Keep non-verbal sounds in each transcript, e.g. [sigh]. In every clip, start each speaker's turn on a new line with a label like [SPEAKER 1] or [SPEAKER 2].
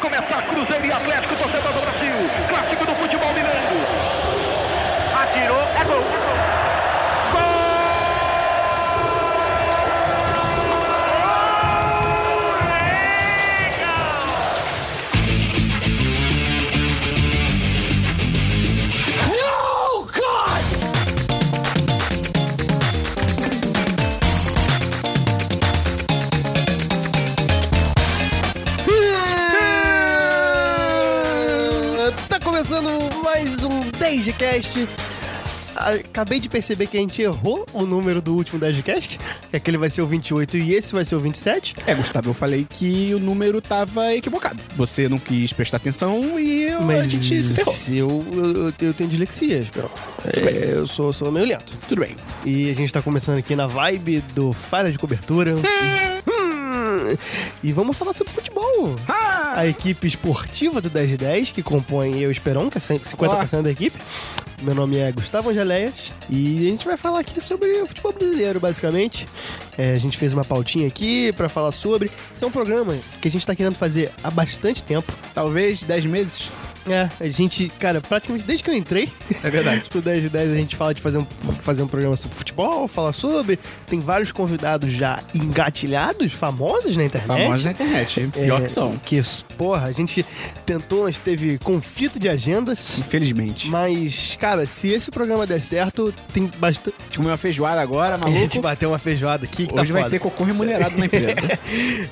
[SPEAKER 1] começar Cruzeiro e Atlético, torcedor do Brasil. Clássico do futebol mineiro. Atirou, é gol.
[SPEAKER 2] 10cast. Acabei de perceber que a gente errou o número do último 10cast, que aquele vai ser o 28 e esse vai ser o 27.
[SPEAKER 3] É, Gustavo, eu falei que o número tava equivocado. Você não quis prestar atenção e eu- a gente se ferrou.
[SPEAKER 2] eu, eu, eu tenho dislexia, Esperão. É, eu sou, sou meio lento.
[SPEAKER 3] Tudo bem.
[SPEAKER 2] E a gente tá começando aqui na vibe do Falha de Cobertura. [laughs] E vamos falar sobre futebol. A equipe esportiva do 10 de 10, que compõe eu e o Esperão, que é 50% da equipe. Meu nome é Gustavo Angeléias e a gente vai falar aqui sobre o futebol brasileiro, basicamente. É, a gente fez uma pautinha aqui pra falar sobre. Esse é um programa que a gente tá querendo fazer há bastante tempo.
[SPEAKER 3] Talvez 10 meses.
[SPEAKER 2] É, a gente, cara, praticamente desde que eu entrei
[SPEAKER 3] É verdade. [laughs]
[SPEAKER 2] no 10 de 10 a gente fala de fazer um, fazer um programa sobre futebol, falar sobre. Tem vários convidados já engatilhados, famosos na internet.
[SPEAKER 3] Famosos na internet.
[SPEAKER 2] É,
[SPEAKER 3] Pior que são.
[SPEAKER 2] Que, porra, a gente tentou, mas teve conflito de agendas.
[SPEAKER 3] Infelizmente.
[SPEAKER 2] Mas, cara, se esse programa der certo, tem bastante.
[SPEAKER 3] A gente comeu uma feijoada agora,
[SPEAKER 2] A gente
[SPEAKER 3] maluco.
[SPEAKER 2] bateu uma feijoada aqui que
[SPEAKER 3] Hoje
[SPEAKER 2] tá
[SPEAKER 3] vai
[SPEAKER 2] foda.
[SPEAKER 3] ter cocô remunerado na empresa. [laughs]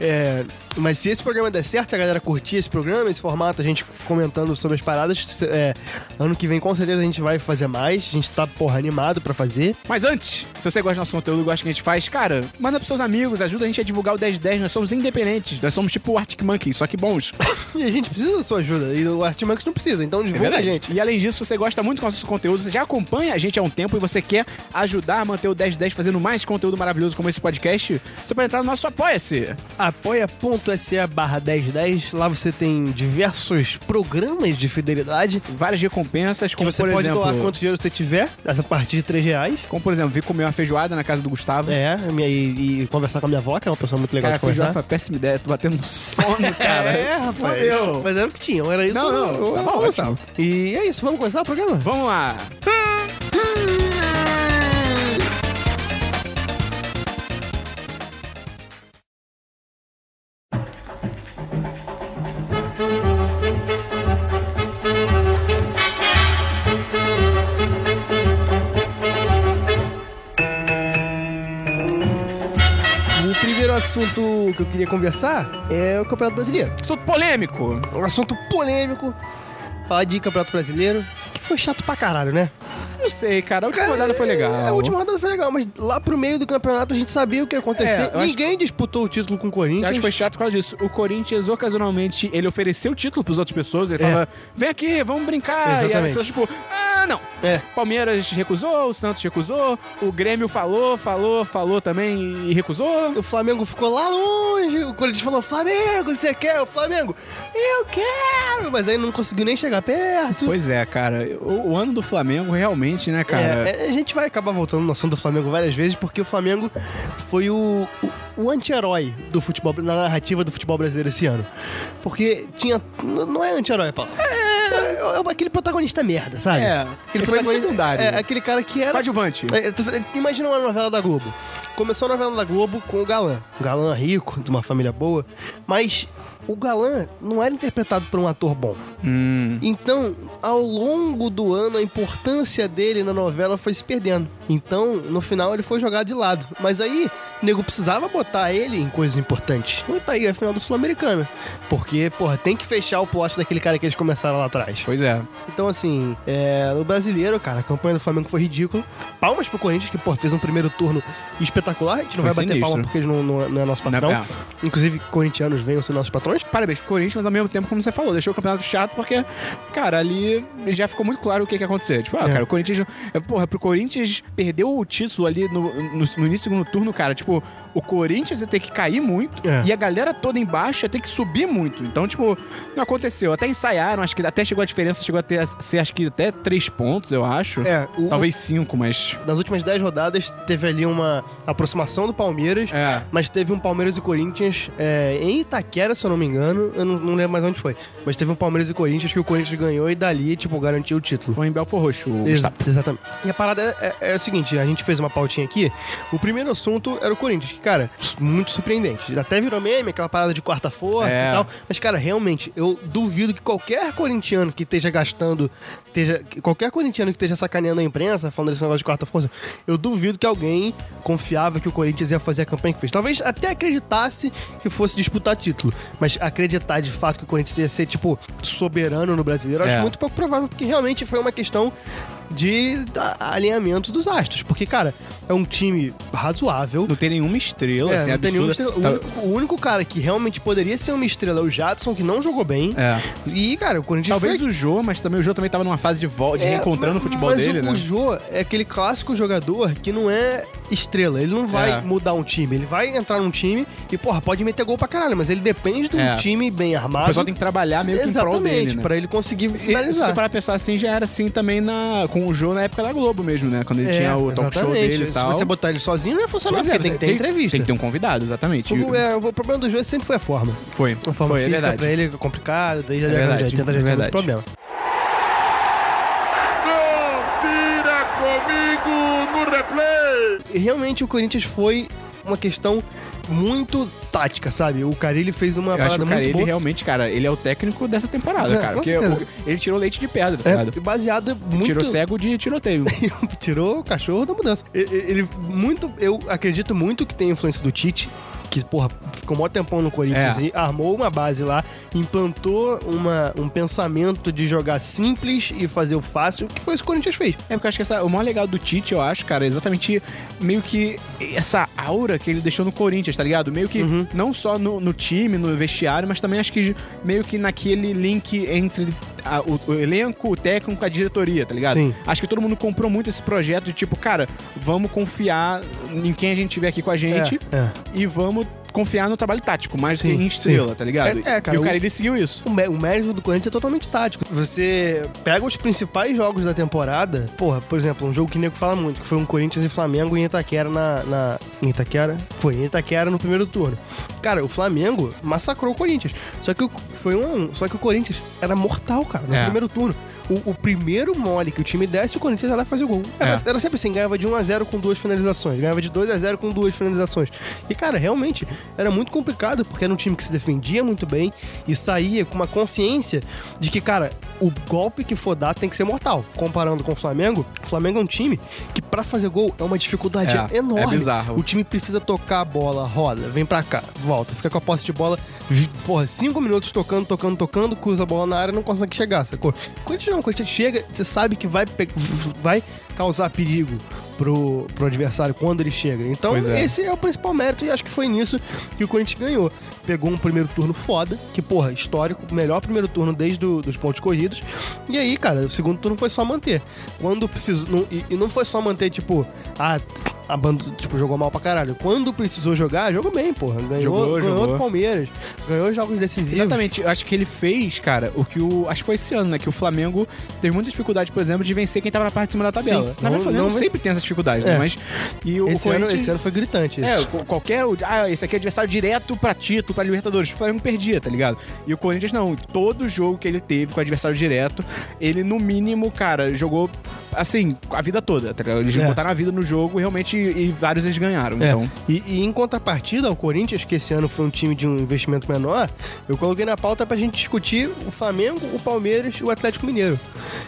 [SPEAKER 2] É, mas se esse programa der certo, se a galera curtir esse programa, esse formato, a gente comentando sobre as paradas, é, ano que vem com certeza a gente vai fazer mais. A gente tá, porra, animado pra fazer.
[SPEAKER 3] Mas antes, se você gosta do nosso conteúdo, gosta do que a gente faz, cara, manda pros seus amigos, ajuda a gente a divulgar o 1010. Nós somos independentes. Nós somos tipo o Arctic Monkey, só que bons. [coughs]
[SPEAKER 2] E a gente precisa da sua ajuda. E o Artimax não precisa, então divulga a gente.
[SPEAKER 3] E além disso, você gosta muito do nosso conteúdo, você já acompanha a gente há um tempo e você quer ajudar a manter o 1010 fazendo mais conteúdo maravilhoso como esse podcast, você pode entrar no nosso Apoia-se.
[SPEAKER 2] apoia.se barra 1010. Lá você tem diversos programas de fidelidade.
[SPEAKER 3] Várias recompensas, como
[SPEAKER 2] você
[SPEAKER 3] por
[SPEAKER 2] pode
[SPEAKER 3] exemplo...
[SPEAKER 2] doar quanto dinheiro você tiver, a partir de 3 reais.
[SPEAKER 3] Como por exemplo, vir comer uma feijoada na casa do Gustavo.
[SPEAKER 2] É, minha- e, e conversar com a minha avó, que é uma pessoa muito legal
[SPEAKER 3] Cara,
[SPEAKER 2] de conversar.
[SPEAKER 3] foi péssima ideia, tô batendo sono, [laughs] cara.
[SPEAKER 2] É, rapaz. Mas era o que tinha, era isso.
[SPEAKER 3] Não, não,
[SPEAKER 2] ou-
[SPEAKER 3] tá bom,
[SPEAKER 2] ou-
[SPEAKER 3] Gustavo.
[SPEAKER 2] E é isso, vamos começar o programa?
[SPEAKER 3] Vamos lá.
[SPEAKER 2] O queria conversar é o Campeonato Brasileiro.
[SPEAKER 3] Assunto polêmico.
[SPEAKER 2] Um assunto polêmico. Falar de Campeonato Brasileiro, que foi chato pra caralho, né?
[SPEAKER 3] Não sei, cara, a última
[SPEAKER 2] Cara,
[SPEAKER 3] rodada foi legal.
[SPEAKER 2] é, A última rodada foi legal, mas lá pro meio do campeonato a gente sabia o que ia acontecer.
[SPEAKER 3] É, eu acho-
[SPEAKER 2] Ninguém disputou o título com o
[SPEAKER 3] Eu
[SPEAKER 2] Corinthians.
[SPEAKER 3] acho que foi chato por causa disso. O Corinthians, ocasionalmente, ele ofereceu o título pras outras pessoas. Ele
[SPEAKER 2] É.
[SPEAKER 3] falava, vem aqui, vamos brincar. E aí as
[SPEAKER 2] Exatamente.
[SPEAKER 3] pessoas, tipo, ah, não.
[SPEAKER 2] É.
[SPEAKER 3] Palmeiras recusou, o Santos recusou, o Grêmio falou, falou, falou também e recusou.
[SPEAKER 2] O Flamengo ficou lá longe. O Corinthians falou: Flamengo, você quer? O Flamengo, eu quero! Mas aí não conseguiu nem chegar perto.
[SPEAKER 3] Pois é, cara. O, o ano do Flamengo, realmente, né, cara?
[SPEAKER 2] É, é, a gente vai acabar voltando no assunto do Flamengo várias vezes, porque o Flamengo foi o, o, o anti-herói do futebol, na narrativa do futebol brasileiro esse ano. Porque tinha. Não é anti-herói, Paulo. É, é aquele protagonista merda, sabe?
[SPEAKER 3] É,
[SPEAKER 2] aquele protagonista-
[SPEAKER 3] secundário.
[SPEAKER 2] É, aquele cara que era.
[SPEAKER 3] Coadjuvante.
[SPEAKER 2] É, imagina uma novela da Globo. Começou a novela da Globo com o galã. Um galã rico, de uma família boa. Mas o galã não era interpretado por um ator bom.
[SPEAKER 3] Hum.
[SPEAKER 2] Então, ao longo do ano, a importância dele na novela foi se perdendo. Então, no final, ele foi jogado de lado. Mas aí, o nego precisava botar ele em coisas importantes. E tá aí a final do Sul-Americana. Porque, porra, tem que fechar o plot daquele cara que eles começaram lá atrás.
[SPEAKER 3] Pois é.
[SPEAKER 2] Então, assim, é, no brasileiro, cara, a campanha do Flamengo foi ridícula. Palmas pro Corinthians, que, pô, fez um primeiro turno espetacular. A gente não
[SPEAKER 3] Foi
[SPEAKER 2] vai bater
[SPEAKER 3] sinistro.
[SPEAKER 2] palma porque ele não, não é- não é nosso patrão.
[SPEAKER 3] Não, é.
[SPEAKER 2] Inclusive, corintianos venham ser nossos patrões.
[SPEAKER 3] Parabéns pro Corinthians, mas ao mesmo tempo, como você falou, deixou o campeonato chato porque, cara, ali já ficou muito claro o que, que ia acontecer. Tipo, ah,
[SPEAKER 2] É.
[SPEAKER 3] cara, o Corinthians. é, Porra, pro Corinthians perdeu o título ali no, no, no início do segundo turno, cara. Tipo, o Corinthians ia ter que cair muito
[SPEAKER 2] É.
[SPEAKER 3] e a galera toda embaixo ia ter que subir muito. Então, tipo, não aconteceu. Até ensaiaram, acho que até chegou a diferença, chegou a ter, ser acho que até três pontos, eu acho.
[SPEAKER 2] É, o-
[SPEAKER 3] Talvez cinco, mas.
[SPEAKER 2] Nas últimas 10 rodadas, teve ali uma aproximação do Palmeiras,
[SPEAKER 3] É.
[SPEAKER 2] mas teve um Palmeiras e Corinthians é, em Itaquera, se eu não me engano. Eu não, não lembro mais onde foi. Mas teve um Palmeiras e Corinthians que o Corinthians ganhou e dali, tipo, garantiu o título.
[SPEAKER 3] Foi em Belfor Roxo, o
[SPEAKER 2] Ex- exatamente. E a parada é, é- é o seguinte: a gente fez uma pautinha aqui. O primeiro assunto era o Corinthians, que, cara, muito surpreendente. Até virou meme, aquela parada de quarta força
[SPEAKER 3] É.
[SPEAKER 2] e tal. Mas, cara, realmente, eu duvido que qualquer corintiano que esteja gastando, esteja, que qualquer corintiano que esteja sacaneando a imprensa, falando desse negócio de quarta força, eu duvido que alguém confiava que o Corinthians ia fazer a campanha que fez. Talvez até acreditasse que fosse disputar título. Mas acreditar de fato que o Corinthians ia ser, tipo, soberano no brasileiro, eu
[SPEAKER 3] É.
[SPEAKER 2] acho muito pouco provável, porque realmente foi uma questão de a- alinhamento dos astros. Porque, cara, é um time razoável.
[SPEAKER 3] Não tem nenhuma estrela,
[SPEAKER 2] É,
[SPEAKER 3] assim,
[SPEAKER 2] não tem nenhuma
[SPEAKER 3] absurda.
[SPEAKER 2] estrela. O,
[SPEAKER 3] Tá-
[SPEAKER 2] único, o único cara que realmente poderia ser uma estrela é o Jadson, que não jogou bem.
[SPEAKER 3] É.
[SPEAKER 2] E, cara, o Corinthians
[SPEAKER 3] Talvez
[SPEAKER 2] foi...
[SPEAKER 3] o Jô, mas também o Jô também tava numa fase de volta, de
[SPEAKER 2] É,
[SPEAKER 3] reencontrando
[SPEAKER 2] mas-
[SPEAKER 3] o futebol
[SPEAKER 2] mas
[SPEAKER 3] dele,
[SPEAKER 2] o,
[SPEAKER 3] né?
[SPEAKER 2] o Jô é aquele clássico jogador que não é estrela. Ele não vai
[SPEAKER 3] É.
[SPEAKER 2] mudar um time. Ele vai entrar num time e, porra, pode meter gol pra caralho, mas ele depende de um
[SPEAKER 3] É.
[SPEAKER 2] time bem
[SPEAKER 3] O
[SPEAKER 2] armado.
[SPEAKER 3] pessoal tem que trabalhar meio que em prol
[SPEAKER 2] Exatamente,
[SPEAKER 3] dele, né?
[SPEAKER 2] pra ele conseguir
[SPEAKER 3] E, se
[SPEAKER 2] finalizar.
[SPEAKER 3] você parar pensar assim, já era assim também na, com o Jô na época da Globo mesmo, né? Quando ele tinha o talk show
[SPEAKER 2] É,
[SPEAKER 3] dele e
[SPEAKER 2] Se
[SPEAKER 3] tal.
[SPEAKER 2] você botar ele sozinho, não ia funcionar,
[SPEAKER 3] Pois é,
[SPEAKER 2] porque tem que ter entrevista.
[SPEAKER 3] Tem que ter um convidado, exatamente.
[SPEAKER 2] O, é, o problema do jogo sempre foi a forma.
[SPEAKER 3] Foi,
[SPEAKER 2] A forma
[SPEAKER 3] foi, é
[SPEAKER 2] física
[SPEAKER 3] verdade.
[SPEAKER 2] pra ele é complicada, desde a
[SPEAKER 3] É
[SPEAKER 2] década de
[SPEAKER 3] verdade,
[SPEAKER 2] 80 já
[SPEAKER 3] é verdade.
[SPEAKER 2] problema.
[SPEAKER 1] Confira comigo no replay.
[SPEAKER 2] E realmente o Corinthians foi uma questão muito tática, sabe? O Carilli fez uma
[SPEAKER 3] Eu acho
[SPEAKER 2] parada
[SPEAKER 3] que o
[SPEAKER 2] muito
[SPEAKER 3] ele
[SPEAKER 2] boa.
[SPEAKER 3] realmente, cara, ele é o técnico dessa temporada,
[SPEAKER 2] É,
[SPEAKER 3] cara. Porque o- ele tirou leite de pedra, tá
[SPEAKER 2] É, baseado muito...
[SPEAKER 3] Tirou cego de tiroteio. [laughs]
[SPEAKER 2] Tirou o cachorro da mudança. E- e- Ele, muito... Eu acredito muito que tem influência do Tite, que, porra, ficou mó tempão no Corinthians
[SPEAKER 3] É.
[SPEAKER 2] e armou uma base lá, implantou uma, um pensamento de jogar simples e fazer o fácil, que foi isso que o Corinthians fez.
[SPEAKER 3] É porque eu acho que essa- o maior legal do Tite, eu acho, cara, é exatamente meio que essa aura que ele deixou no Corinthians, tá ligado? Meio que
[SPEAKER 2] Uhum.
[SPEAKER 3] não só no, no time, no vestiário, mas também acho que meio que naquele link entre a- o, o elenco, o técnico, a diretoria, tá ligado?
[SPEAKER 2] Sim.
[SPEAKER 3] Acho que todo mundo comprou muito esse projeto de tipo, cara, vamos confiar em quem a gente tiver aqui com a gente
[SPEAKER 2] É, é.
[SPEAKER 3] e vamos confiar no trabalho tático, mais do
[SPEAKER 2] Sim,
[SPEAKER 3] que em estrela,
[SPEAKER 2] sim.
[SPEAKER 3] tá ligado?
[SPEAKER 2] É- é, cara,
[SPEAKER 3] e o cara,
[SPEAKER 2] o-
[SPEAKER 3] ele seguiu isso.
[SPEAKER 2] O, mé- o mérito do Corinthians é totalmente tático. Você pega os principais jogos da temporada, porra, por exemplo, um jogo que o nego fala muito, que foi um Corinthians e Flamengo em Itaquera na. na em Itaquera? Foi, em Itaquera no primeiro turno. Cara, o Flamengo massacrou o Corinthians. Só que o, foi um. Só que o Corinthians era mortal, cara, no
[SPEAKER 3] É.
[SPEAKER 2] primeiro turno. O, o primeiro mole que o time desse, o Corinthians ia lá fazer o gol. Era,
[SPEAKER 3] É.
[SPEAKER 2] era sempre assim, ganhava de 1 a 0 com duas finalizações, ganhava de 2 a 0 com duas finalizações. E, cara, realmente era muito complicado, porque era um time que se defendia muito bem e saía com uma consciência de que, cara, o golpe que for dar tem que ser mortal. Comparando com o Flamengo, o Flamengo é um time que, pra fazer gol, é uma dificuldade
[SPEAKER 3] É,
[SPEAKER 2] enorme.
[SPEAKER 3] é bizarro.
[SPEAKER 2] O time precisa tocar a bola, roda, vem pra cá, volta, fica com a posse de bola, porra, cinco minutos tocando, tocando, tocando, cruza a bola na área e não consegue chegar, sacou? Corinthians não, quando chega, você sabe que vai, vai causar perigo pro, pro adversário quando ele chega. Então,
[SPEAKER 3] é.
[SPEAKER 2] esse é o principal mérito e acho que foi nisso que o Corinthians ganhou. Pegou um primeiro turno foda, que, porra, histórico, melhor primeiro turno desde do, dos pontos corridos. E aí, cara, o segundo turno foi só manter. Quando precisou. não- e, e não foi só manter, tipo, ah, a banda, tipo, jogou mal pra caralho. Quando precisou jogar, jogou bem, porra. Ganhou,
[SPEAKER 3] Jogou,
[SPEAKER 2] ganhou
[SPEAKER 3] jogou.
[SPEAKER 2] do Palmeiras, ganhou jogos decisivos.
[SPEAKER 3] Exatamente, eu acho que ele fez, cara, o que o. Acho que foi esse ano, né? Que o Flamengo teve muita dificuldade, por exemplo, de vencer quem tava na parte de cima da tabela.
[SPEAKER 2] Sim,
[SPEAKER 3] na
[SPEAKER 2] não-
[SPEAKER 3] verdade, o Flamengo
[SPEAKER 2] não
[SPEAKER 3] sempre tem essas dificuldades, né?
[SPEAKER 2] É.
[SPEAKER 3] Mas. E o,
[SPEAKER 2] Esse,
[SPEAKER 3] o
[SPEAKER 2] ano, esse ano foi gritante.
[SPEAKER 3] É,
[SPEAKER 2] isso.
[SPEAKER 3] qu- qualquer. Ah, esse aqui é adversário direto pra título, pra Libertadores. O Flamengo perdia, tá ligado? E o Corinthians não. Todo jogo que ele teve com o adversário direto, ele no mínimo, cara, jogou assim, a vida toda, tá ligado? Eles
[SPEAKER 2] É.
[SPEAKER 3] botaram a vida no jogo e realmente e vários eles ganharam.
[SPEAKER 2] É.
[SPEAKER 3] Então.
[SPEAKER 2] E, e em contrapartida ao Corinthians, que esse ano foi um time de um investimento menor, eu coloquei na pauta pra gente discutir o Flamengo, o Palmeiras e o Atlético Mineiro.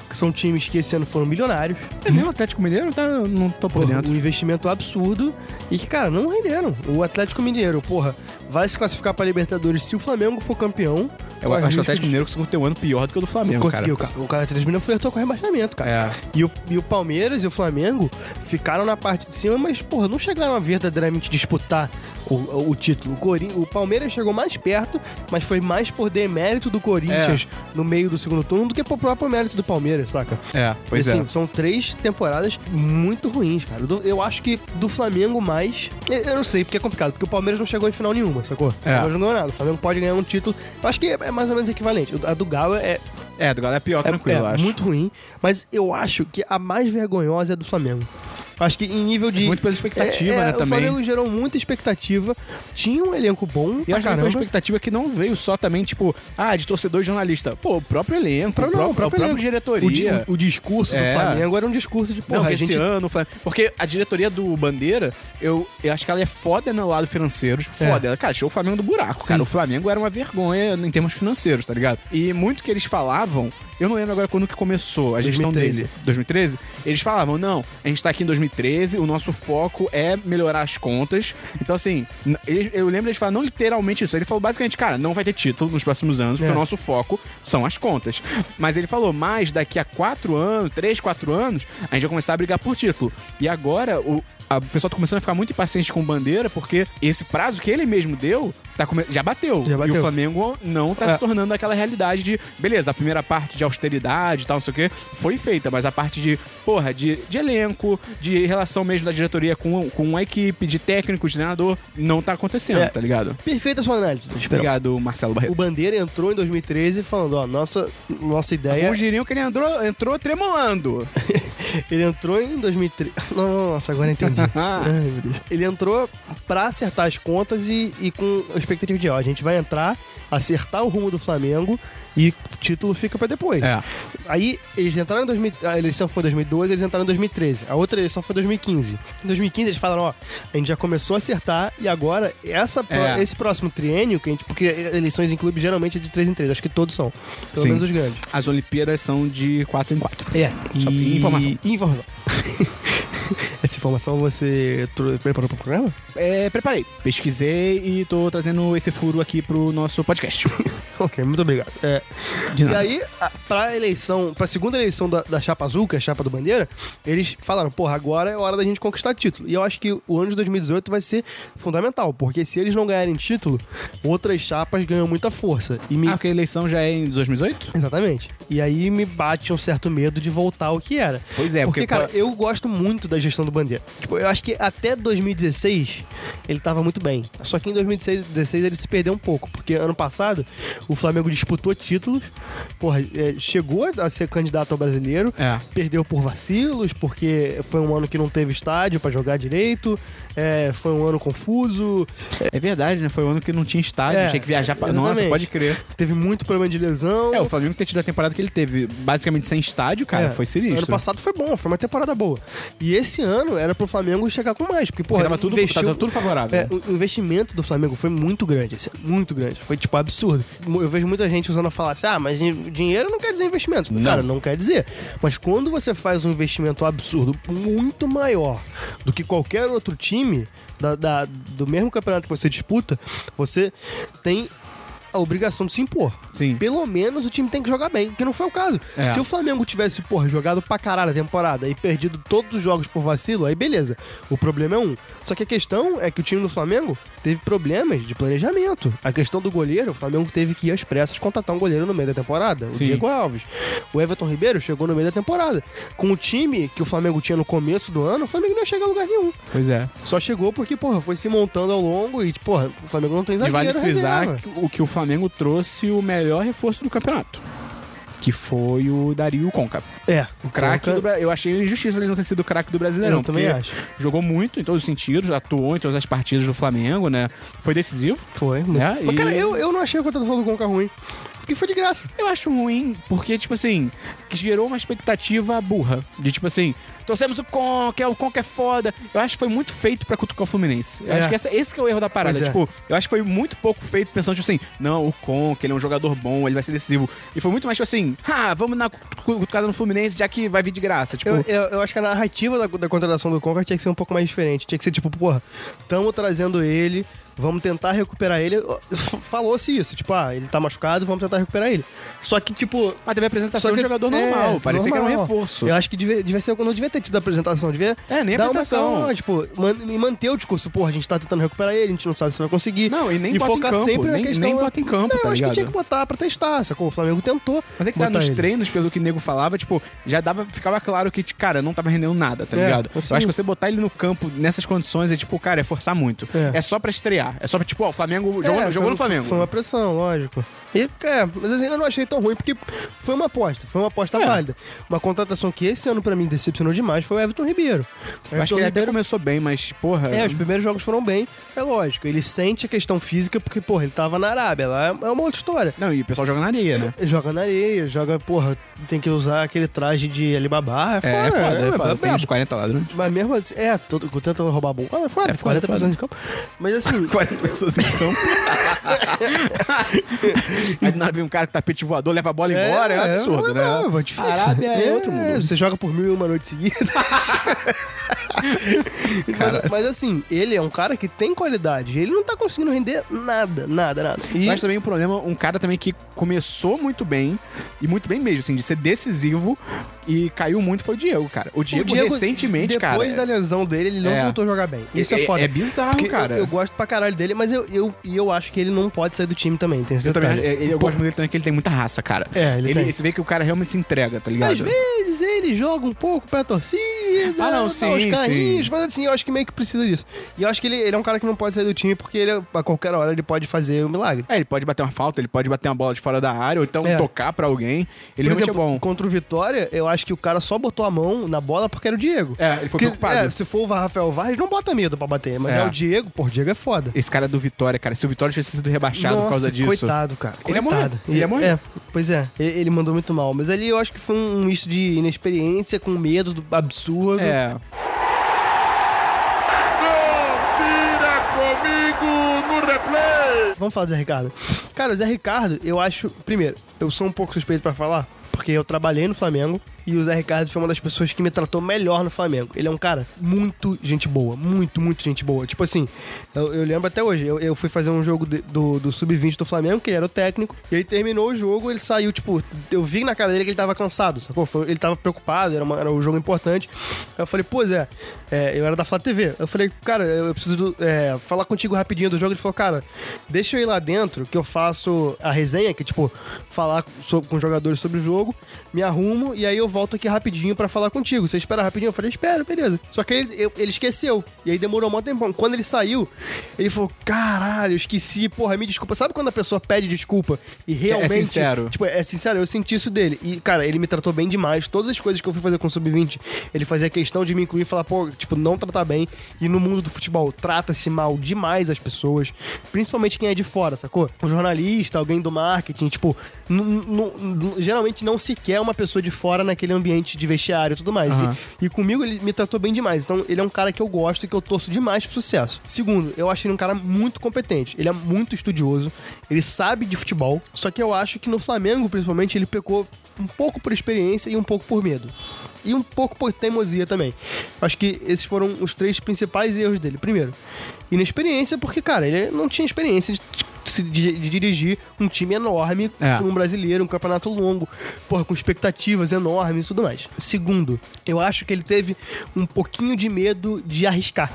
[SPEAKER 2] Que são times que esse ano foram milionários.
[SPEAKER 3] É mesmo o Atlético Mineiro? Tá, não tô por dentro.
[SPEAKER 2] um investimento absurdo e que, cara, não renderam. O Atlético Mineiro, porra, vai se classificar pra Libertadores se o Flamengo for campeão.
[SPEAKER 3] Eu acho que o Atlético Mineiro conseguiu ter um ano pior do que o do Flamengo,
[SPEAKER 2] conseguiu,
[SPEAKER 3] cara.
[SPEAKER 2] cara. O cara Atlético Mineiro flertou com o rebaixamento, cara.
[SPEAKER 3] É.
[SPEAKER 2] E o, e o Palmeiras e o Flamengo ficaram na parte de cima, mas, porra, não chegaram a verdadeiramente disputar o, o título. O, Corin... o Palmeiras chegou mais perto, mas foi mais por demérito do Corinthians no meio do segundo turno do que por próprio mérito do Palmeiras, saca?
[SPEAKER 3] É, pois
[SPEAKER 2] E, assim,
[SPEAKER 3] é.
[SPEAKER 2] São três temporadas muito ruins, cara. Eu acho que do Flamengo mais. Eu não sei, porque é complicado, porque o Palmeiras não chegou em final nenhuma, sacou? O
[SPEAKER 3] É.
[SPEAKER 2] Palmeiras não ganhou nada. O Flamengo pode ganhar um título. Eu acho que é mais ou menos equivalente. A do Galo é,
[SPEAKER 3] É, do Galo é pior,
[SPEAKER 2] é,
[SPEAKER 3] tranquilo,
[SPEAKER 2] é
[SPEAKER 3] eu acho.
[SPEAKER 2] muito ruim, mas eu acho que a mais vergonhosa é a do Flamengo. Acho que em nível de.
[SPEAKER 3] Muito pela expectativa,
[SPEAKER 2] É, é,
[SPEAKER 3] né,
[SPEAKER 2] O
[SPEAKER 3] também.
[SPEAKER 2] Flamengo gerou muita expectativa, tinha um elenco bom.
[SPEAKER 3] E acho que foi uma
[SPEAKER 2] caramba.
[SPEAKER 3] expectativa que não veio só também, tipo, ah, de torcedor e jornalista. Pô, o próprio elenco,
[SPEAKER 2] Pra-
[SPEAKER 3] o,
[SPEAKER 2] não,
[SPEAKER 3] próprio,
[SPEAKER 2] o próprio
[SPEAKER 3] diretoria.
[SPEAKER 2] O, o- o discurso
[SPEAKER 3] É.
[SPEAKER 2] do Flamengo era um discurso de, porra,
[SPEAKER 3] Não,
[SPEAKER 2] a
[SPEAKER 3] esse
[SPEAKER 2] gente
[SPEAKER 3] ano, o Flamengo- porque a diretoria do Bandeira, eu, eu acho que ela é foda no lado financeiro, tipo,
[SPEAKER 2] É.
[SPEAKER 3] foda. Ela, cara, achou o Flamengo do buraco, cara.
[SPEAKER 2] Sim.
[SPEAKER 3] O Flamengo era uma vergonha em termos financeiros, tá ligado? E muito que eles falavam, eu não lembro agora quando que começou a gestão
[SPEAKER 2] 2013.
[SPEAKER 3] dele. 2013? Eles falavam, não, a gente tá aqui em 2013, o nosso foco é melhorar as contas. Então, assim, eu lembro eles falar não literalmente isso. Ele falou basicamente, cara, não vai ter título nos próximos anos, porque
[SPEAKER 2] É.
[SPEAKER 3] o nosso foco são as contas. Mas ele falou, mas daqui a quatro anos, três, quatro anos, a gente vai começar a brigar por título. E agora o, o pessoal tá começando a ficar muito impaciente com o Bandeira, porque esse prazo que ele mesmo deu tá come- já, bateu.
[SPEAKER 2] Já bateu.
[SPEAKER 3] E o Flamengo não tá
[SPEAKER 2] É.
[SPEAKER 3] se tornando aquela realidade de, beleza, a primeira parte de austeridade e tal, não sei o quê, foi feita, mas a parte de, porra, de, de elenco, de relação mesmo da diretoria com, com a equipe, de técnico, de treinador, não tá acontecendo,
[SPEAKER 2] É.
[SPEAKER 3] tá ligado?
[SPEAKER 2] Perfeita sua análise, Esperão.
[SPEAKER 3] Obrigado, Marcelo Barreto.
[SPEAKER 2] O Bandeira entrou em 2013 falando, ó, nossa, nossa ideia...
[SPEAKER 3] Alguns diriam que ele entrou, entrou tremolando. [laughs]
[SPEAKER 2] Ele entrou em 2013... [laughs] Não, não, nossa, agora entendi. Ele entrou pra acertar as contas e, e com a expectativa de, ó, a gente vai entrar, acertar o rumo do Flamengo e o título fica pra depois.
[SPEAKER 3] É.
[SPEAKER 2] Aí eles entraram em 2000, a eleição foi em 2012, eles entraram em 2013. A outra eleição foi em 2015. Em 2015 eles falaram, ó, a gente já começou a acertar e agora essa
[SPEAKER 3] É.
[SPEAKER 2] esse próximo triênio, que a gente, porque eleições em clube geralmente é de 3 em 3, acho que todos são, pelo
[SPEAKER 3] Sim.
[SPEAKER 2] menos os grandes.
[SPEAKER 3] As Olimpíadas são de 4 em 4.
[SPEAKER 2] É,
[SPEAKER 3] Só
[SPEAKER 2] e...
[SPEAKER 3] informação. [laughs]
[SPEAKER 2] Essa informação você preparou pro programa?
[SPEAKER 3] É, preparei, pesquisei e tô trazendo esse furo aqui pro nosso podcast. [laughs]
[SPEAKER 2] ok, muito obrigado. É,
[SPEAKER 3] De
[SPEAKER 2] E
[SPEAKER 3] nada.
[SPEAKER 2] aí, a- pra eleição, pra segunda eleição da, da Chapa Azul, que é a Chapa do Bandeira, eles falaram, porra, agora é hora da gente conquistar título. E eu acho que o ano de 2018 vai ser fundamental, porque se eles não ganharem título, outras chapas ganham muita força. E me...
[SPEAKER 3] Ah, porque a eleição já é em 2018?
[SPEAKER 2] Exatamente. E aí me bate um certo medo de voltar ao que era.
[SPEAKER 3] Pois é,
[SPEAKER 2] porque,
[SPEAKER 3] porque,
[SPEAKER 2] cara,
[SPEAKER 3] pô-
[SPEAKER 2] eu gosto muito da gestão do Bandeira. Tipo, eu acho que até 2016 ele tava muito bem. Só que em 2016 ele se perdeu um pouco, porque ano passado o Flamengo disputou títulos, porra, é, chegou a ser candidato ao brasileiro,
[SPEAKER 3] É.
[SPEAKER 2] perdeu por vacilos, porque foi um ano que não teve estádio pra jogar direito, é, foi um ano confuso,
[SPEAKER 3] É verdade, né? Foi o ano que não tinha estádio,
[SPEAKER 2] É,
[SPEAKER 3] tinha que viajar pra. Nossa,
[SPEAKER 2] exatamente.
[SPEAKER 3] pode crer.
[SPEAKER 2] teve muito problema de lesão.
[SPEAKER 3] É, o Flamengo ter tido a temporada que ele teve, basicamente sem estádio, cara,
[SPEAKER 2] É,
[SPEAKER 3] foi sinistro.
[SPEAKER 2] Ano passado foi bom, foi uma temporada boa. E esse ano era pro Flamengo chegar com mais, porque, porra,
[SPEAKER 3] tava tudo,
[SPEAKER 2] investiu-
[SPEAKER 3] tava tudo favorável.
[SPEAKER 2] É, o investimento do Flamengo foi muito grande, assim, muito grande. Foi, tipo, absurdo. Eu vejo muita gente usando a falar assim, ah, mas din- dinheiro não quer dizer investimento.
[SPEAKER 3] Não.
[SPEAKER 2] Cara, não quer dizer. Mas quando você faz um investimento absurdo, muito maior do que qualquer outro time da, da- do mesmo campeonato que você disputa, você tem a obrigação de se impor.
[SPEAKER 3] Sim.
[SPEAKER 2] Pelo menos o time tem que jogar bem, que não foi o caso.
[SPEAKER 3] É.
[SPEAKER 2] Se o Flamengo tivesse, porra, jogado pra caralho a temporada e perdido todos os jogos por vacilo, aí beleza. O problema é um. Só que a questão é que o time do Flamengo teve problemas de planejamento. A questão do goleiro, o Flamengo teve que ir às pressas contratar um goleiro no meio da temporada, o
[SPEAKER 3] Sim.
[SPEAKER 2] Diego Alves. O Everton Ribeiro chegou no meio da temporada. Com o time que o Flamengo tinha no começo do ano, o Flamengo não ia chegar a lugar nenhum.
[SPEAKER 3] Pois é.
[SPEAKER 2] Só chegou porque, porra, foi se montando ao longo e, porra, o Flamengo não tem
[SPEAKER 3] E
[SPEAKER 2] zagueiro
[SPEAKER 3] vale frisar que, o que o Flamengo trouxe o melhor reforço do campeonato. Que foi o Dario Conca.
[SPEAKER 2] É,
[SPEAKER 3] O craque do Bra- Eu achei injustiça ele não ter sido o craque do Brasileirão.
[SPEAKER 2] Eu também acho.
[SPEAKER 3] Jogou muito em todos os sentidos, atuou em todas as partidas do Flamengo, né? Foi decisivo.
[SPEAKER 2] Foi.
[SPEAKER 3] É,
[SPEAKER 2] Mas,
[SPEAKER 3] e-
[SPEAKER 2] cara, eu, eu não achei a contratação do Conca ruim. Porque foi de graça.
[SPEAKER 3] Eu acho ruim, porque, tipo assim, que gerou uma expectativa burra. De tipo assim, trouxemos o Conca, o Conca é foda. Eu acho que foi muito feito pra cutucar o Fluminense. Eu
[SPEAKER 2] É.
[SPEAKER 3] acho que essa- esse que é o erro da parada.
[SPEAKER 2] Pois é.
[SPEAKER 3] Tipo, eu acho que foi muito pouco feito pensando, tipo assim, não, o Conca, ele é um jogador bom, ele vai ser decisivo. E foi muito mais, tipo assim, ah, vamos na cutucada no Fluminense, já que vai vir de graça. Tipo,
[SPEAKER 2] Eu, eu, eu acho que a narrativa da, da contratação do Conca tinha que ser um pouco mais diferente. Tinha que ser tipo, porra, tamo trazendo ele, vamos tentar recuperar ele. [laughs] Falou-se isso, tipo, ah, ele tá machucado, vamos tentar recuperar ele. Só que, tipo.
[SPEAKER 3] Mas teve apresentação
[SPEAKER 2] que-
[SPEAKER 3] de jogador
[SPEAKER 2] é,
[SPEAKER 3] normal. Parecia que era um
[SPEAKER 2] normal.
[SPEAKER 3] reforço.
[SPEAKER 2] Eu acho que devia, devia ser, não devia ter tido a apresentação, devia
[SPEAKER 3] É, nem
[SPEAKER 2] dar uma
[SPEAKER 3] apresentação.
[SPEAKER 2] calma, tipo, man, e manter o discurso, porra, a gente tá tentando recuperar ele, a gente não sabe se vai conseguir.
[SPEAKER 3] Não, e nem
[SPEAKER 2] e
[SPEAKER 3] bota em
[SPEAKER 2] focar
[SPEAKER 3] campo,
[SPEAKER 2] sempre
[SPEAKER 3] nem-
[SPEAKER 2] na questão.
[SPEAKER 3] nem bota em campo,
[SPEAKER 2] não,
[SPEAKER 3] tá
[SPEAKER 2] eu acho
[SPEAKER 3] ligado?
[SPEAKER 2] que tinha que botar pra testar, sacou? O Flamengo tentou.
[SPEAKER 3] Mas é que tá nos
[SPEAKER 2] ele.
[SPEAKER 3] treinos, pelo que o nego falava, tipo, já dava, ficava claro que, cara, não tava rendendo nada, tá
[SPEAKER 2] É,
[SPEAKER 3] ligado?
[SPEAKER 2] assim.
[SPEAKER 3] Eu acho que você botar ele no campo nessas condições é, tipo, cara, é forçar muito.
[SPEAKER 2] É.
[SPEAKER 3] É, só pra estrear. É só tipo, ó, o Flamengo jogou,
[SPEAKER 2] É,
[SPEAKER 3] jogou no Flamengo.
[SPEAKER 2] Foi uma pressão, lógico. E, é, mas assim, eu não achei tão ruim, porque foi uma aposta, foi uma aposta
[SPEAKER 3] É.
[SPEAKER 2] válida. Uma contratação que esse ano, pra mim, decepcionou demais foi o Everton Ribeiro. O
[SPEAKER 3] Eu acho que
[SPEAKER 2] Everton
[SPEAKER 3] ele até
[SPEAKER 2] Ribeiro-
[SPEAKER 3] começou bem, mas, porra.
[SPEAKER 2] É, os primeiros jogos foram bem, é lógico. Ele sente a questão física, porque, porra, ele tava na Arábia, lá é uma outra história.
[SPEAKER 3] Não, e o pessoal joga na areia, né?
[SPEAKER 2] Joga na areia, joga, porra, tem que usar aquele traje de Alibaba. É
[SPEAKER 3] É,
[SPEAKER 2] foda,
[SPEAKER 3] é foda, é, foda.
[SPEAKER 2] é
[SPEAKER 3] Tem uns
[SPEAKER 2] brabo.
[SPEAKER 3] 40 ladrões.
[SPEAKER 2] Mas mesmo assim, é, todo, tentando roubar a. Ah, é foda,
[SPEAKER 3] É foda,
[SPEAKER 2] 40
[SPEAKER 3] foda.
[SPEAKER 2] pessoas em campo. Mas assim, [laughs]
[SPEAKER 3] 40 pessoas em campo. [laughs] [laughs] Aí do nada vem um cara com tapete voador, leva a bola embora, é, um absurdo, né?
[SPEAKER 2] É, é difícil.
[SPEAKER 3] Arábia é, outro mundo.
[SPEAKER 2] Você joga por mil e uma noite seguida. [laughs] [laughs] mas, mas assim, ele é um cara que tem qualidade. Ele não tá conseguindo render nada, nada, nada. E
[SPEAKER 3] Mas também o problema, um cara também que começou muito bem, e muito bem mesmo, assim, de ser decisivo e caiu muito foi o Diego, cara. O Diego, recentemente, cara.
[SPEAKER 2] Depois da lesão dele, ele não
[SPEAKER 3] É.
[SPEAKER 2] voltou a jogar bem. Isso é,
[SPEAKER 3] é,
[SPEAKER 2] foda.
[SPEAKER 3] é bizarro,
[SPEAKER 2] Porque
[SPEAKER 3] cara.
[SPEAKER 2] Eu, eu gosto pra caralho dele, mas eu, eu, eu acho que ele não pode sair do time também. Tem esse
[SPEAKER 3] Eu, também, é, ele- eu gosto muito dele também, que ele tem muita raça, cara.
[SPEAKER 2] É, ele tem.
[SPEAKER 3] Você vê que o cara realmente se entrega, tá ligado?
[SPEAKER 2] Às vezes ele joga um pouco pra torcida,
[SPEAKER 3] Ah, não, sim,
[SPEAKER 2] uns carrinhos,
[SPEAKER 3] sim.
[SPEAKER 2] mas assim, eu acho que meio que precisa disso. E eu acho que ele, ele é um cara que não pode sair do time porque ele, a qualquer hora ele pode fazer um milagre.
[SPEAKER 3] É, ele pode bater uma falta, ele pode bater uma bola de fora da área, ou então
[SPEAKER 2] É.
[SPEAKER 3] tocar pra alguém. Ele
[SPEAKER 2] Por
[SPEAKER 3] realmente
[SPEAKER 2] exemplo,
[SPEAKER 3] é bom.
[SPEAKER 2] contra o Vitória, eu acho que o cara só botou a mão na bola porque era o Diego.
[SPEAKER 3] É, ele foi
[SPEAKER 2] Porque,
[SPEAKER 3] preocupado.
[SPEAKER 2] é, se for o Rafael Vargas, não bota medo pra bater, mas é,
[SPEAKER 3] É.
[SPEAKER 2] o Diego, pô, o Diego é foda.
[SPEAKER 3] Esse cara do Vitória, cara, se o Vitória tivesse sido rebaixado por causa disso.
[SPEAKER 2] Coitado, cara.
[SPEAKER 3] Ele é morrer. Ele é morrer.
[SPEAKER 2] É, pois é. Ele, ele mandou muito mal. Mas ali eu acho que foi um misto de inexperiência com medo do absurdo.
[SPEAKER 3] É.
[SPEAKER 1] Confira comigo no replay.
[SPEAKER 2] Vamos falar do Zé Ricardo. Cara, o Zé Ricardo, eu acho. Primeiro, eu sou um pouco suspeito pra falar, porque eu trabalhei no Flamengo e o Zé Ricardo foi uma das pessoas que me tratou melhor no Flamengo. Ele é um cara muito gente boa, muito, muito gente boa. Tipo assim, eu, eu lembro até hoje, eu, eu fui fazer um jogo de- do, do Sub-20 do Flamengo, que ele era o técnico, e ele terminou o jogo, ele saiu, tipo, eu vi na cara dele que ele tava cansado, sacou? Ele tava preocupado, era, uma- era um jogo importante. Aí eu falei, pô, Zé, é, eu era da Flá TV. Eu falei, cara, eu preciso é, falar contigo rapidinho do jogo. Ele falou, cara, deixa eu ir lá dentro que eu faço a resenha, que é tipo, falar so- com os jogadores sobre o jogo, me arrumo e aí eu volto aqui rapidinho pra falar contigo. Você espera rapidinho? Eu falei, espera, beleza. Só que ele, eu- ele esqueceu. E aí demorou um tempão. Quando ele saiu, ele falou, caralho, eu esqueci, porra, me desculpa. Sabe quando a pessoa pede desculpa e realmente.
[SPEAKER 3] sincero.
[SPEAKER 2] Tipo, é sincero, eu senti isso dele. E, cara, ele me tratou bem demais. Todas as coisas que eu fui fazer com o Sub-20, ele fazia questão de me incluir e falar, pô, tipo, não tratar bem. E no mundo do futebol, trata-se mal demais as pessoas. Principalmente quem é de fora, sacou? Um jornalista, alguém do marketing, tipo, geralmente não se quer uma pessoa de fora naquele ambiente de vestiário e tudo mais.
[SPEAKER 3] Aham.
[SPEAKER 2] E, e comigo ele me tratou bem demais. Então, ele é um cara que eu gosto e que eu torço demais pro sucesso. Segundo, eu acho ele um cara muito competente. Ele é muito estudioso. Ele sabe de futebol. Só que eu acho que no Flamengo, principalmente, ele pecou um pouco por experiência e um pouco por medo. E um pouco por teimosia também. Acho que esses foram os três principais erros dele. Primeiro, inexperiência, porque, cara, ele não tinha experiência de, de- de- de dirigir um time enorme,
[SPEAKER 3] É.
[SPEAKER 2] um brasileiro, um campeonato longo, porra, com expectativas enormes e tudo mais. Segundo, eu acho que ele teve um pouquinho de medo de arriscar.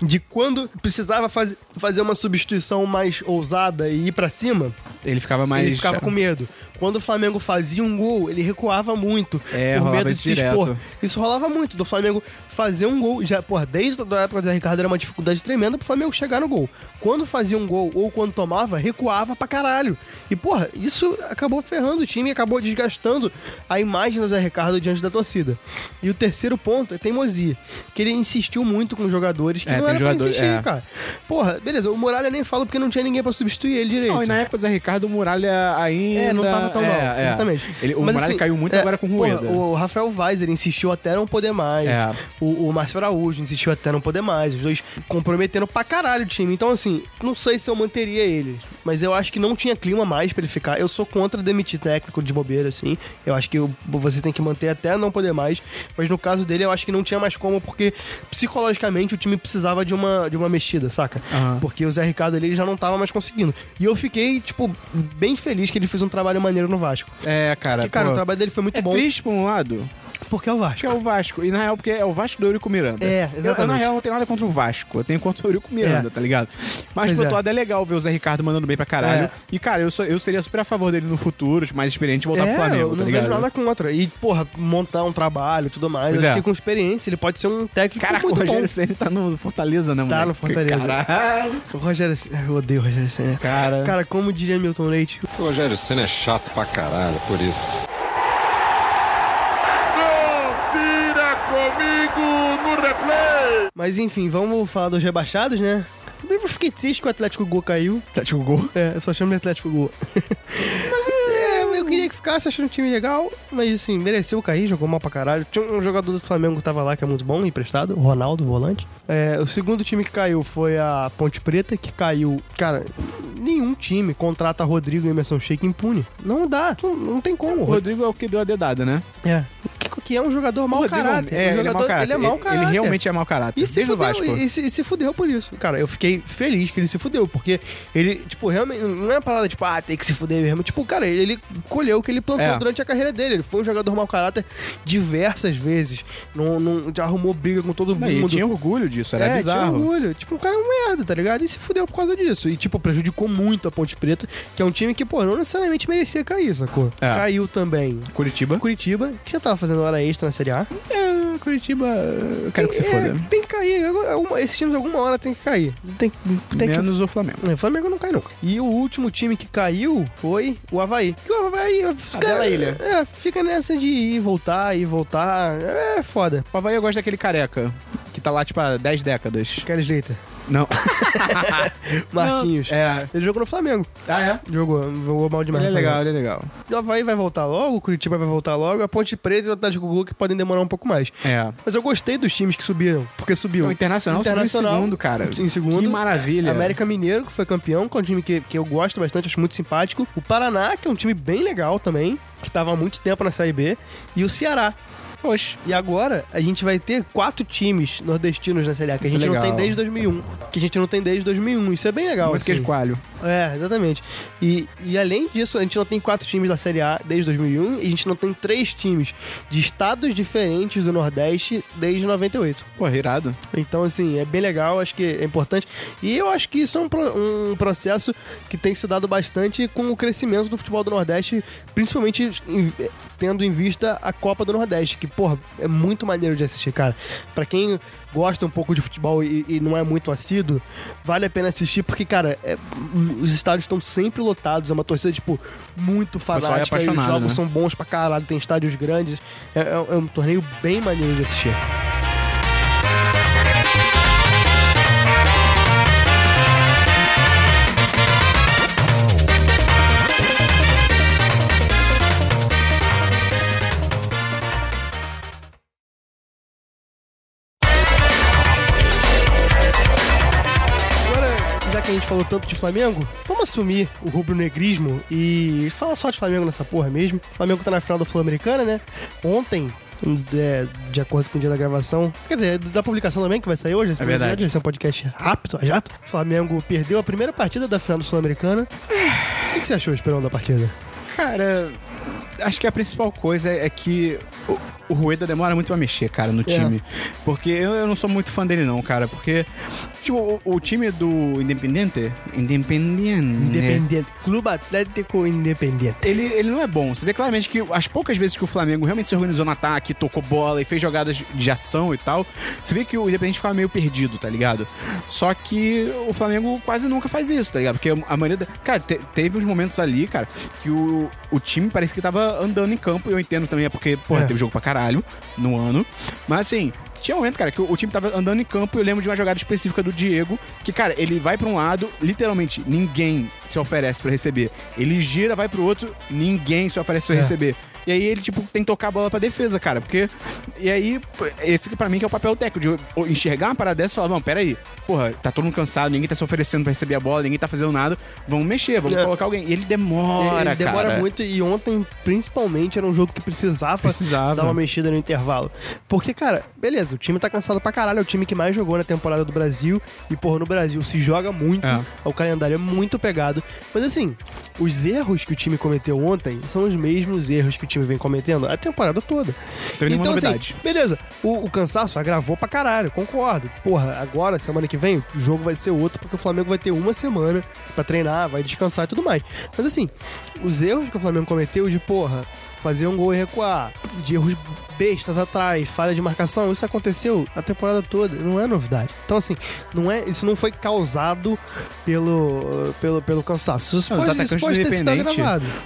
[SPEAKER 2] De quando precisava faz, fazer uma substituição mais ousada e ir pra cima,
[SPEAKER 3] Ele ficava mais.
[SPEAKER 2] ele ficava com medo. Quando o Flamengo fazia um gol, ele recuava muito.
[SPEAKER 3] É,
[SPEAKER 2] por medo de se expor.
[SPEAKER 3] direto.
[SPEAKER 2] Isso rolava muito, do Flamengo fazer um gol. Já, porra, desde a época do Zé Ricardo era uma dificuldade tremenda pro Flamengo chegar no gol. Quando fazia um gol ou quando tomava, recuava pra caralho. E, porra, isso acabou ferrando o time e acabou desgastando a imagem do Zé Ricardo diante da torcida. E o terceiro ponto é teimosia. Que ele insistiu muito com os jogadores que
[SPEAKER 3] É,
[SPEAKER 2] não era
[SPEAKER 3] jogador-
[SPEAKER 2] pra insistir,
[SPEAKER 3] é.
[SPEAKER 2] cara. Porra, beleza, o Muralha nem fala porque não tinha ninguém pra substituir ele direito.
[SPEAKER 3] Não, e na época do Zé Ricardo, o Muralha ainda.
[SPEAKER 2] É, não tava tão
[SPEAKER 3] é,
[SPEAKER 2] mal.
[SPEAKER 3] é.
[SPEAKER 2] Exatamente.
[SPEAKER 3] Ele- o
[SPEAKER 2] Mas,
[SPEAKER 3] Muralha
[SPEAKER 2] assim,
[SPEAKER 3] caiu muito
[SPEAKER 2] é,
[SPEAKER 3] agora com o
[SPEAKER 2] porra,
[SPEAKER 3] Rueda.
[SPEAKER 2] O Rafael Weiser insistiu até não poder mais.
[SPEAKER 3] É.
[SPEAKER 2] O, o Márcio Araújo insistiu até não poder mais. Os dois comprometendo pra caralho o time. Então, assim, não sei se eu manteria ele. Mas eu acho que não tinha clima mais pra ele ficar. Eu sou contra demitir técnico de bobeira, assim. Eu acho que você tem que manter até não poder mais. Mas no caso dele, eu acho que não tinha mais como, porque psicologicamente o time precisava de uma, de uma mexida, saca?
[SPEAKER 3] Aham.
[SPEAKER 2] Porque o Zé Ricardo ali ele já não tava mais conseguindo. E eu fiquei, tipo, bem feliz que ele fez um trabalho maneiro no Vasco.
[SPEAKER 3] É, cara.
[SPEAKER 2] Porque, cara,
[SPEAKER 3] pô,
[SPEAKER 2] o trabalho dele foi muito
[SPEAKER 3] é
[SPEAKER 2] bom.
[SPEAKER 3] triste por um lado,
[SPEAKER 2] Porque é o Vasco.
[SPEAKER 3] que é o Vasco. E na real, porque é o Vasco do Eurico Miranda.
[SPEAKER 2] É,
[SPEAKER 3] Eu- Eu,
[SPEAKER 2] exatamente.
[SPEAKER 3] na real, não tenho nada contra o Vasco. Eu tenho contra o Eurico Miranda,
[SPEAKER 2] É.
[SPEAKER 3] tá ligado? Mas,
[SPEAKER 2] Pois
[SPEAKER 3] por outro
[SPEAKER 2] é.
[SPEAKER 3] lado, é legal ver o Zé Ricardo mandando bem pra caralho.
[SPEAKER 2] É.
[SPEAKER 3] E, cara, eu, sou, eu seria super a favor dele no futuro, mais experiente, voltar pro Flamengo,
[SPEAKER 2] eu
[SPEAKER 3] tá
[SPEAKER 2] não
[SPEAKER 3] ligado?
[SPEAKER 2] vejo nada contra. E, porra, montar um trabalho e tudo mais.
[SPEAKER 3] Pois
[SPEAKER 2] acho
[SPEAKER 3] é.
[SPEAKER 2] que com experiência ele pode ser um técnico
[SPEAKER 3] Caraca, o
[SPEAKER 2] muito
[SPEAKER 3] Rogério
[SPEAKER 2] bom.
[SPEAKER 3] Senna tá no Fortaleza, né,
[SPEAKER 2] Tá
[SPEAKER 3] moleque?
[SPEAKER 2] no Fortaleza.
[SPEAKER 3] Caralho.
[SPEAKER 2] O Rogério Senna- Eu odeio o Rogério Senna.
[SPEAKER 3] Cara.
[SPEAKER 2] Cara, como diria Milton Leite,
[SPEAKER 4] O Rogério Senna é chato pra caralho, por isso.
[SPEAKER 1] Confira comigo no replay.
[SPEAKER 2] Mas enfim, vamos falar dos rebaixados, né? Eu fiquei triste que o Atlético Gol caiu.
[SPEAKER 3] Atlético Gol.
[SPEAKER 2] É, eu só chamo de Atlético Gol. [laughs] é, eu queria que ficasse achando um time legal, mas assim, mereceu cair, jogou mal pra caralho. Tinha um jogador do Flamengo que tava lá que é muito bom, emprestado, o Ronaldo, o volante. É, o segundo time que caiu foi a Ponte Preta, que caiu. Cara, nenhum time contrata Rodrigo e Emerson Sheik impune. Não dá, não, não tem como.
[SPEAKER 3] O Rodrigo é o que deu a dedada, né?
[SPEAKER 2] É. Que, que é um jogador mau caráter.
[SPEAKER 3] É,
[SPEAKER 2] um
[SPEAKER 3] ele é
[SPEAKER 2] jogador,
[SPEAKER 3] mau caráter.
[SPEAKER 2] Ele é mau
[SPEAKER 3] Ele-
[SPEAKER 2] caráter.
[SPEAKER 3] Ele realmente é mau caráter.
[SPEAKER 2] E se,
[SPEAKER 3] Desde
[SPEAKER 2] fudeu,
[SPEAKER 3] Vasco.
[SPEAKER 2] e, se, e se fudeu por isso. Cara, eu fiquei feliz que ele se fudeu, porque ele, tipo, realmente, não é uma parada tipo, ah, tem que se fuder mesmo. Tipo, cara, ele, ele colheu o que ele plantou
[SPEAKER 3] É.
[SPEAKER 2] durante a carreira dele. Ele foi um jogador mau caráter diversas vezes. Não, não, já arrumou briga com todo
[SPEAKER 3] Não, e ele
[SPEAKER 2] mundo.
[SPEAKER 3] tinha orgulho disso, era
[SPEAKER 2] é,
[SPEAKER 3] bizarro.
[SPEAKER 2] tinha orgulho. Tipo, um cara é um merda, tá ligado? E se fudeu por causa disso. E, tipo, prejudicou muito a Ponte Preta, que é um time que, pô, não necessariamente merecia cair, sacou?
[SPEAKER 3] É.
[SPEAKER 2] Caiu também.
[SPEAKER 3] Curitiba.
[SPEAKER 2] Curitiba, que já tava fazendo hora extra na Série A.
[SPEAKER 3] É, Curitiba. Eu quero que se
[SPEAKER 2] É,
[SPEAKER 3] foda.
[SPEAKER 2] Tem que cair. Alguma- Esses times alguma hora tem que cair. Tem, tem que
[SPEAKER 3] Menos o Flamengo.
[SPEAKER 2] É, O Flamengo não cai nunca. E o último time que caiu foi o Havaí. Que o Havaí... cara-
[SPEAKER 3] ilha.
[SPEAKER 2] É, fica nessa de ir, voltar, ir, voltar. É foda.
[SPEAKER 3] O Havaí eu gosto daquele careca, que tá lá, tipo, há 10 décadas.
[SPEAKER 2] Kelly Slater.
[SPEAKER 3] Não. [laughs]
[SPEAKER 2] Marquinhos.
[SPEAKER 3] É.
[SPEAKER 2] Ele jogou no Flamengo.
[SPEAKER 3] Ah, é?
[SPEAKER 2] Jogou, jogou mal demais.
[SPEAKER 3] Ele é legal, ele é legal.
[SPEAKER 2] O Havaí vai voltar logo, o Curitiba vai voltar logo, a Ponte Preta e o Atlético Gol que podem demorar um pouco mais.
[SPEAKER 3] É.
[SPEAKER 2] Mas eu gostei dos times que subiram, porque subiu.
[SPEAKER 3] O Internacional, subiu em segundo, cara.
[SPEAKER 2] Em segundo.
[SPEAKER 3] Que maravilha.
[SPEAKER 2] América Mineiro, que foi campeão, que é um time que, que eu gosto bastante, acho muito simpático. O Paraná, que é um time bem legal também, que tava há muito tempo na Série B. E o Ceará.
[SPEAKER 3] Poxa.
[SPEAKER 2] E agora a gente vai ter quatro times nordestinos na Série A, que a
[SPEAKER 3] Isso é
[SPEAKER 2] gente não tem desde 2001. Que a gente não tem desde 2001. Isso é bem legal,
[SPEAKER 3] Muito
[SPEAKER 2] assim.
[SPEAKER 3] queijo coalho.
[SPEAKER 2] É, exatamente. E, e além disso, a gente não tem quatro times da Série A desde 2001 e a gente não tem três times de estados diferentes do Nordeste desde 98.
[SPEAKER 3] Pô, irado.
[SPEAKER 2] Então, assim, é bem legal, acho que é importante. E eu acho que isso é um, um processo que tem se dado bastante com o crescimento do futebol do Nordeste, principalmente em- tendo em vista a Copa do Nordeste, que, porra, é muito maneiro de assistir, cara. Pra quem gosta um pouco de futebol e, e não é muito assíduo, vale a pena assistir, porque, cara, é- os estádios estão sempre lotados, é uma torcida, tipo, muito
[SPEAKER 3] é
[SPEAKER 2] fanática, e os jogos
[SPEAKER 3] né?
[SPEAKER 2] são bons pra caralho, tem estádios grandes, é, é- é um torneio bem maneiro de assistir. Gente falou tanto de Flamengo, vamos assumir o rubro-negrismo e falar só de Flamengo nessa porra mesmo. O Flamengo tá na final da Sul-Americana, né? Ontem, de, de acordo com o dia da gravação, quer dizer, da publicação também, que vai sair hoje.
[SPEAKER 3] É verdade.
[SPEAKER 2] Vai ser um podcast rápido, a jato. O Flamengo perdeu a primeira partida da final da Sul-Americana. O que, que você achou, Esperão, da partida?
[SPEAKER 3] Cara, acho que a principal coisa é que o, o Rueda demora muito pra mexer, cara, no time. Porque eu, eu não sou muito fã dele, não, cara. Porque, tipo, o, o time do Independente. Independiente.
[SPEAKER 2] Independiente. Clube Atlético Independiente.
[SPEAKER 3] Ele, ele não é bom. Você vê claramente que as poucas vezes que o Flamengo realmente se organizou no ataque, tocou bola e fez jogadas de ação e tal, você vê que o Independente ficava meio perdido, tá ligado? Só que o Flamengo quase nunca faz isso, tá ligado? Porque a maioria da... Cara, te- teve uns momentos ali, cara, que o, o time parece que tava andando em campo, e eu entendo também, é porque, porra,
[SPEAKER 2] É.
[SPEAKER 3] teve jogo pra caralho no ano. Mas assim, tinha um momento, cara, que o, o time tava andando em campo e eu lembro de uma jogada específica do Diego, que, cara, ele vai pra um lado, literalmente, ninguém se oferece pra receber. Ele gira, vai pro outro, ninguém se oferece pra
[SPEAKER 2] É.
[SPEAKER 3] receber. E aí ele, tipo, tem que tocar a bola pra defesa, cara. Porque. E aí, esse que pra mim que é o papel técnico, de enxergar uma parada dessa e falar, não, pera aí, porra, tá todo mundo cansado, ninguém tá se oferecendo pra receber a bola, ninguém tá fazendo nada. Vamos mexer, vamos
[SPEAKER 2] É.
[SPEAKER 3] colocar alguém. E ele demora,
[SPEAKER 2] Ele demora
[SPEAKER 3] cara.
[SPEAKER 2] muito e ontem, principalmente, era um jogo que precisava,
[SPEAKER 3] Precisava.
[SPEAKER 2] dar uma mexida no intervalo. Porque, cara, beleza, o time tá cansado pra caralho, é o time que mais jogou na temporada do Brasil. E, porra, no Brasil se joga muito,
[SPEAKER 3] É.
[SPEAKER 2] o calendário é muito pegado. Mas, assim, os erros que o time cometeu ontem são os mesmos erros que o time vem cometendo a temporada toda. Então,
[SPEAKER 3] novidade.
[SPEAKER 2] assim, beleza, o, o cansaço agravou pra caralho, concordo. Porra, agora, semana que vem, o jogo vai ser outro, porque o Flamengo vai ter uma semana pra treinar, vai descansar e tudo mais. Mas assim, os erros que o Flamengo cometeu de, porra, fazer um gol e recuar, de erros bestas atrás, falha de marcação, isso aconteceu a temporada toda, não é novidade. Então, assim, não é, isso não foi causado pelo, pelo, pelo cansaço. Isso
[SPEAKER 3] Não, os
[SPEAKER 2] pode, isso
[SPEAKER 3] atacantes
[SPEAKER 2] pode
[SPEAKER 3] do
[SPEAKER 2] ter sido
[SPEAKER 3] Independente,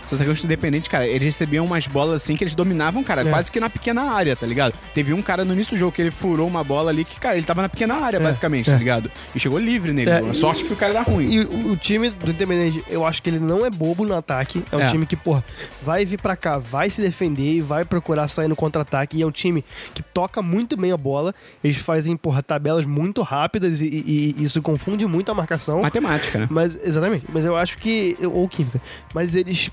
[SPEAKER 3] os atacantes do Independente, cara, eles recebiam umas bolas assim que eles dominavam, cara,
[SPEAKER 2] É.
[SPEAKER 3] quase que na pequena área, tá ligado? Teve um cara no início do jogo que ele furou uma bola ali que, cara, ele tava na pequena área, basicamente,
[SPEAKER 2] é.
[SPEAKER 3] tá ligado? E chegou livre nele.
[SPEAKER 2] É,
[SPEAKER 3] A
[SPEAKER 2] e-
[SPEAKER 3] sorte que o cara era ruim.
[SPEAKER 2] E o, o time do Independente, eu acho que ele não é bobo no ataque. É um
[SPEAKER 3] É.
[SPEAKER 2] time que, porra, vai vir pra cá, vai se defender e vai procurar sair no contra-ataque. E é um time que toca muito bem a bola. Eles fazem, porra, tabelas muito rápidas e, e- e isso confunde muito a marcação.
[SPEAKER 3] Matemática, né?
[SPEAKER 2] Mas, exatamente. Mas eu acho que. Ou química. Mas eles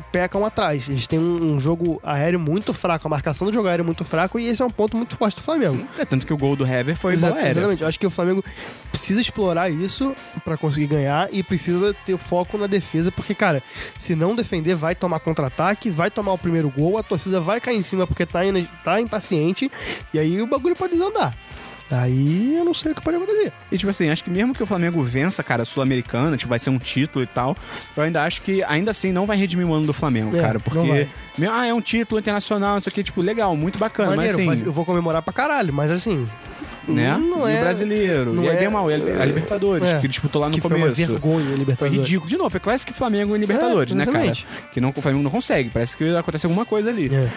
[SPEAKER 2] pecam atrás. Eles têm um, um jogo aéreo muito fraco, a marcação do jogo aéreo é muito fraco, e esse é um ponto muito forte do Flamengo.
[SPEAKER 3] É tanto que o gol do Hever foi
[SPEAKER 2] Exa-
[SPEAKER 3] bola aérea.
[SPEAKER 2] Exatamente. Eu acho que o Flamengo precisa explorar isso pra conseguir ganhar e precisa ter foco na defesa, porque, cara, se não defender, vai tomar contra-ataque, vai tomar o primeiro gol, a torcida vai cair em cima porque tá, tá impaciente, e aí o bagulho pode desandar. Aí eu não sei o que pode acontecer.
[SPEAKER 3] E, tipo assim, acho que mesmo que o Flamengo vença, cara, a Sul-Americana, tipo, vai ser um título e tal, eu ainda acho que, ainda assim, não vai redimir o ano do Flamengo,
[SPEAKER 2] É,
[SPEAKER 3] cara. Porque, ah, é um título internacional, isso aqui, tipo, legal, muito bacana,
[SPEAKER 2] Maneiro,
[SPEAKER 3] mas
[SPEAKER 2] mas
[SPEAKER 3] assim,
[SPEAKER 2] eu vou comemorar pra caralho, mas assim.
[SPEAKER 3] né?
[SPEAKER 2] Não
[SPEAKER 3] e
[SPEAKER 2] é.
[SPEAKER 3] o brasileiro,
[SPEAKER 2] não
[SPEAKER 3] e aí
[SPEAKER 2] é-
[SPEAKER 3] bem mal, e a Libertadores,
[SPEAKER 2] É.
[SPEAKER 3] que disputou lá no
[SPEAKER 2] que foi uma
[SPEAKER 3] começo.
[SPEAKER 2] vergonha a
[SPEAKER 3] Foi
[SPEAKER 2] Libertadores.
[SPEAKER 3] ridículo. De novo, foi Classic Flamengo e Libertadores,
[SPEAKER 2] É,
[SPEAKER 3] né, cara? Que não, o Flamengo não consegue. Parece que acontece alguma coisa ali.
[SPEAKER 2] É.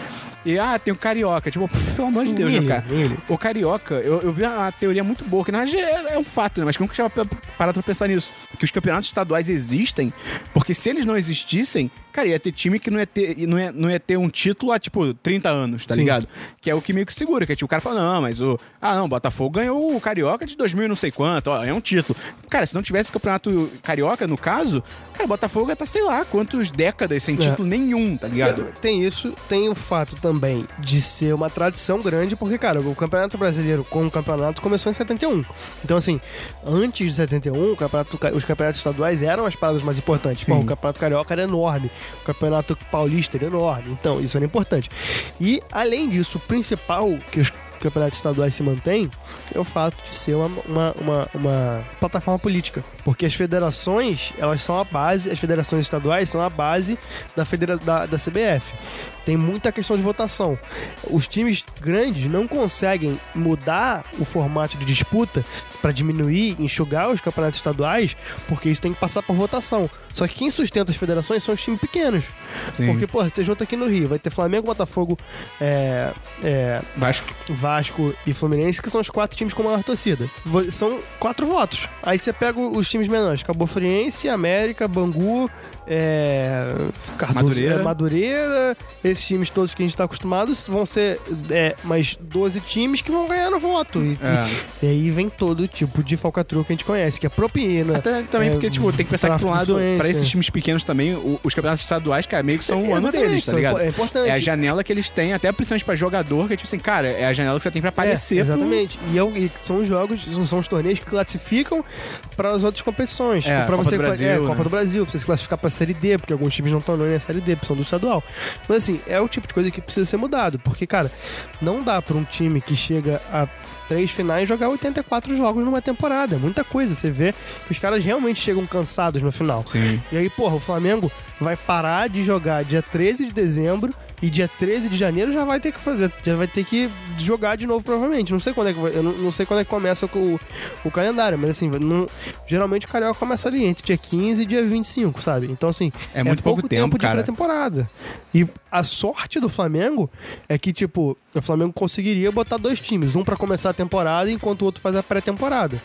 [SPEAKER 3] E, ah, tem o Carioca. Tipo, pelo amor de Deus,
[SPEAKER 2] Ele,
[SPEAKER 3] cara?
[SPEAKER 2] ele.
[SPEAKER 3] O Carioca, eu, eu vi uma teoria muito boa, que na verdade é, é um fato, né? Mas que eu nunca tinha pa- parado pra pensar nisso. Que os campeonatos estaduais existem, porque se eles não existissem, cara, ia ter time que não ia ter, não ia, não ia ter um título há, tipo, 30 anos, tá
[SPEAKER 2] Sim.
[SPEAKER 3] ligado? Que é o que meio que segura, que é, tipo, o cara fala, não, mas o... Ah, não, o Botafogo ganhou o Carioca de 2000 e não sei quanto, ó, é um título. Cara, se não tivesse campeonato Carioca, no caso, cara, o Botafogo ia tá, sei lá, quantas décadas sem
[SPEAKER 2] É.
[SPEAKER 3] título nenhum, tá ligado?
[SPEAKER 2] Tem isso, tem o fato também de ser uma tradição grande, porque, cara, o Campeonato Brasileiro como campeonato começou em 71. Então, assim, antes de 71, o campeonato, os campeonatos estaduais eram as paradas mais importantes. Pô, o Campeonato Carioca era enorme, o Campeonato Paulista era enorme, então isso era importante. E, além disso, o principal que os campeonatos estaduais se mantêm é o fato de ser uma, uma, uma, uma plataforma política. Porque as federações, elas são a base, as federações estaduais são a base da, federa da, da CBF. Tem muita questão de votação. Os times grandes não conseguem mudar o formato de disputa para diminuir, enxugar os campeonatos estaduais, porque isso tem que passar por votação. Só que quem sustenta as federações são os times pequenos.
[SPEAKER 3] Sim.
[SPEAKER 2] Porque, pô, você junta aqui no Rio, vai ter Flamengo, Botafogo, é, é,
[SPEAKER 3] Vasco.
[SPEAKER 2] Vasco e Fluminense, que são os quatro times com maior torcida. São quatro votos. Aí você pega os times menores: Cabo Friense, América, Bangu, é, Cardoso,
[SPEAKER 3] Madureira.
[SPEAKER 2] é, Madureira. Esses times todos que a gente tá acostumado vão ser é, mais 12 times que vão ganhar no voto. E,
[SPEAKER 3] É.
[SPEAKER 2] e aí vem todo tipo de falcatrua que a gente conhece, que é propina.
[SPEAKER 3] Até também
[SPEAKER 2] é,
[SPEAKER 3] porque, tipo, tem que pensar que, por um lado,
[SPEAKER 2] influência.
[SPEAKER 3] esses times pequenos também, o- os campeonatos estaduais, cara, meio que são o ano deles, tá ligado?
[SPEAKER 2] É importante.
[SPEAKER 3] É a janela que eles têm, até principalmente pra jogador, que é tipo assim, cara, é a janela que você tem pra
[SPEAKER 2] É,
[SPEAKER 3] aparecer. pro-
[SPEAKER 2] exatamente. E, é o- e são os jogos, são, são os torneios que classificam para as outras competições.
[SPEAKER 3] É,
[SPEAKER 2] Tipo, pra
[SPEAKER 3] Copa
[SPEAKER 2] você
[SPEAKER 3] do Brasil,
[SPEAKER 2] é,
[SPEAKER 3] né?
[SPEAKER 2] Copa do Brasil, pra você se classificar pra Série D, porque alguns times não estão nem na Série D, são do estadual. Mas assim, é o tipo de coisa que precisa ser mudado. Porque, cara, não dá pra um time que chega a três finais jogar 84 jogos numa temporada. É muita coisa. Você vê que os caras realmente chegam cansados no final.
[SPEAKER 3] Sim.
[SPEAKER 2] E aí, porra, o Flamengo vai parar de jogar dia 13 de dezembro e dia 13 de janeiro já vai ter que fazer, já vai ter que jogar de novo provavelmente. Não sei quando é que eu não, não sei quando é que começa o, o calendário, mas assim, não- geralmente o carioca começa ali entre dia 15 e dia 25, sabe? Então assim,
[SPEAKER 3] É muito pouco tempo,
[SPEAKER 2] de
[SPEAKER 3] cara.
[SPEAKER 2] pré-temporada. E a sorte do Flamengo é que tipo, o Flamengo conseguiria botar dois times, um pra começar a temporada enquanto o outro faz a pré-temporada.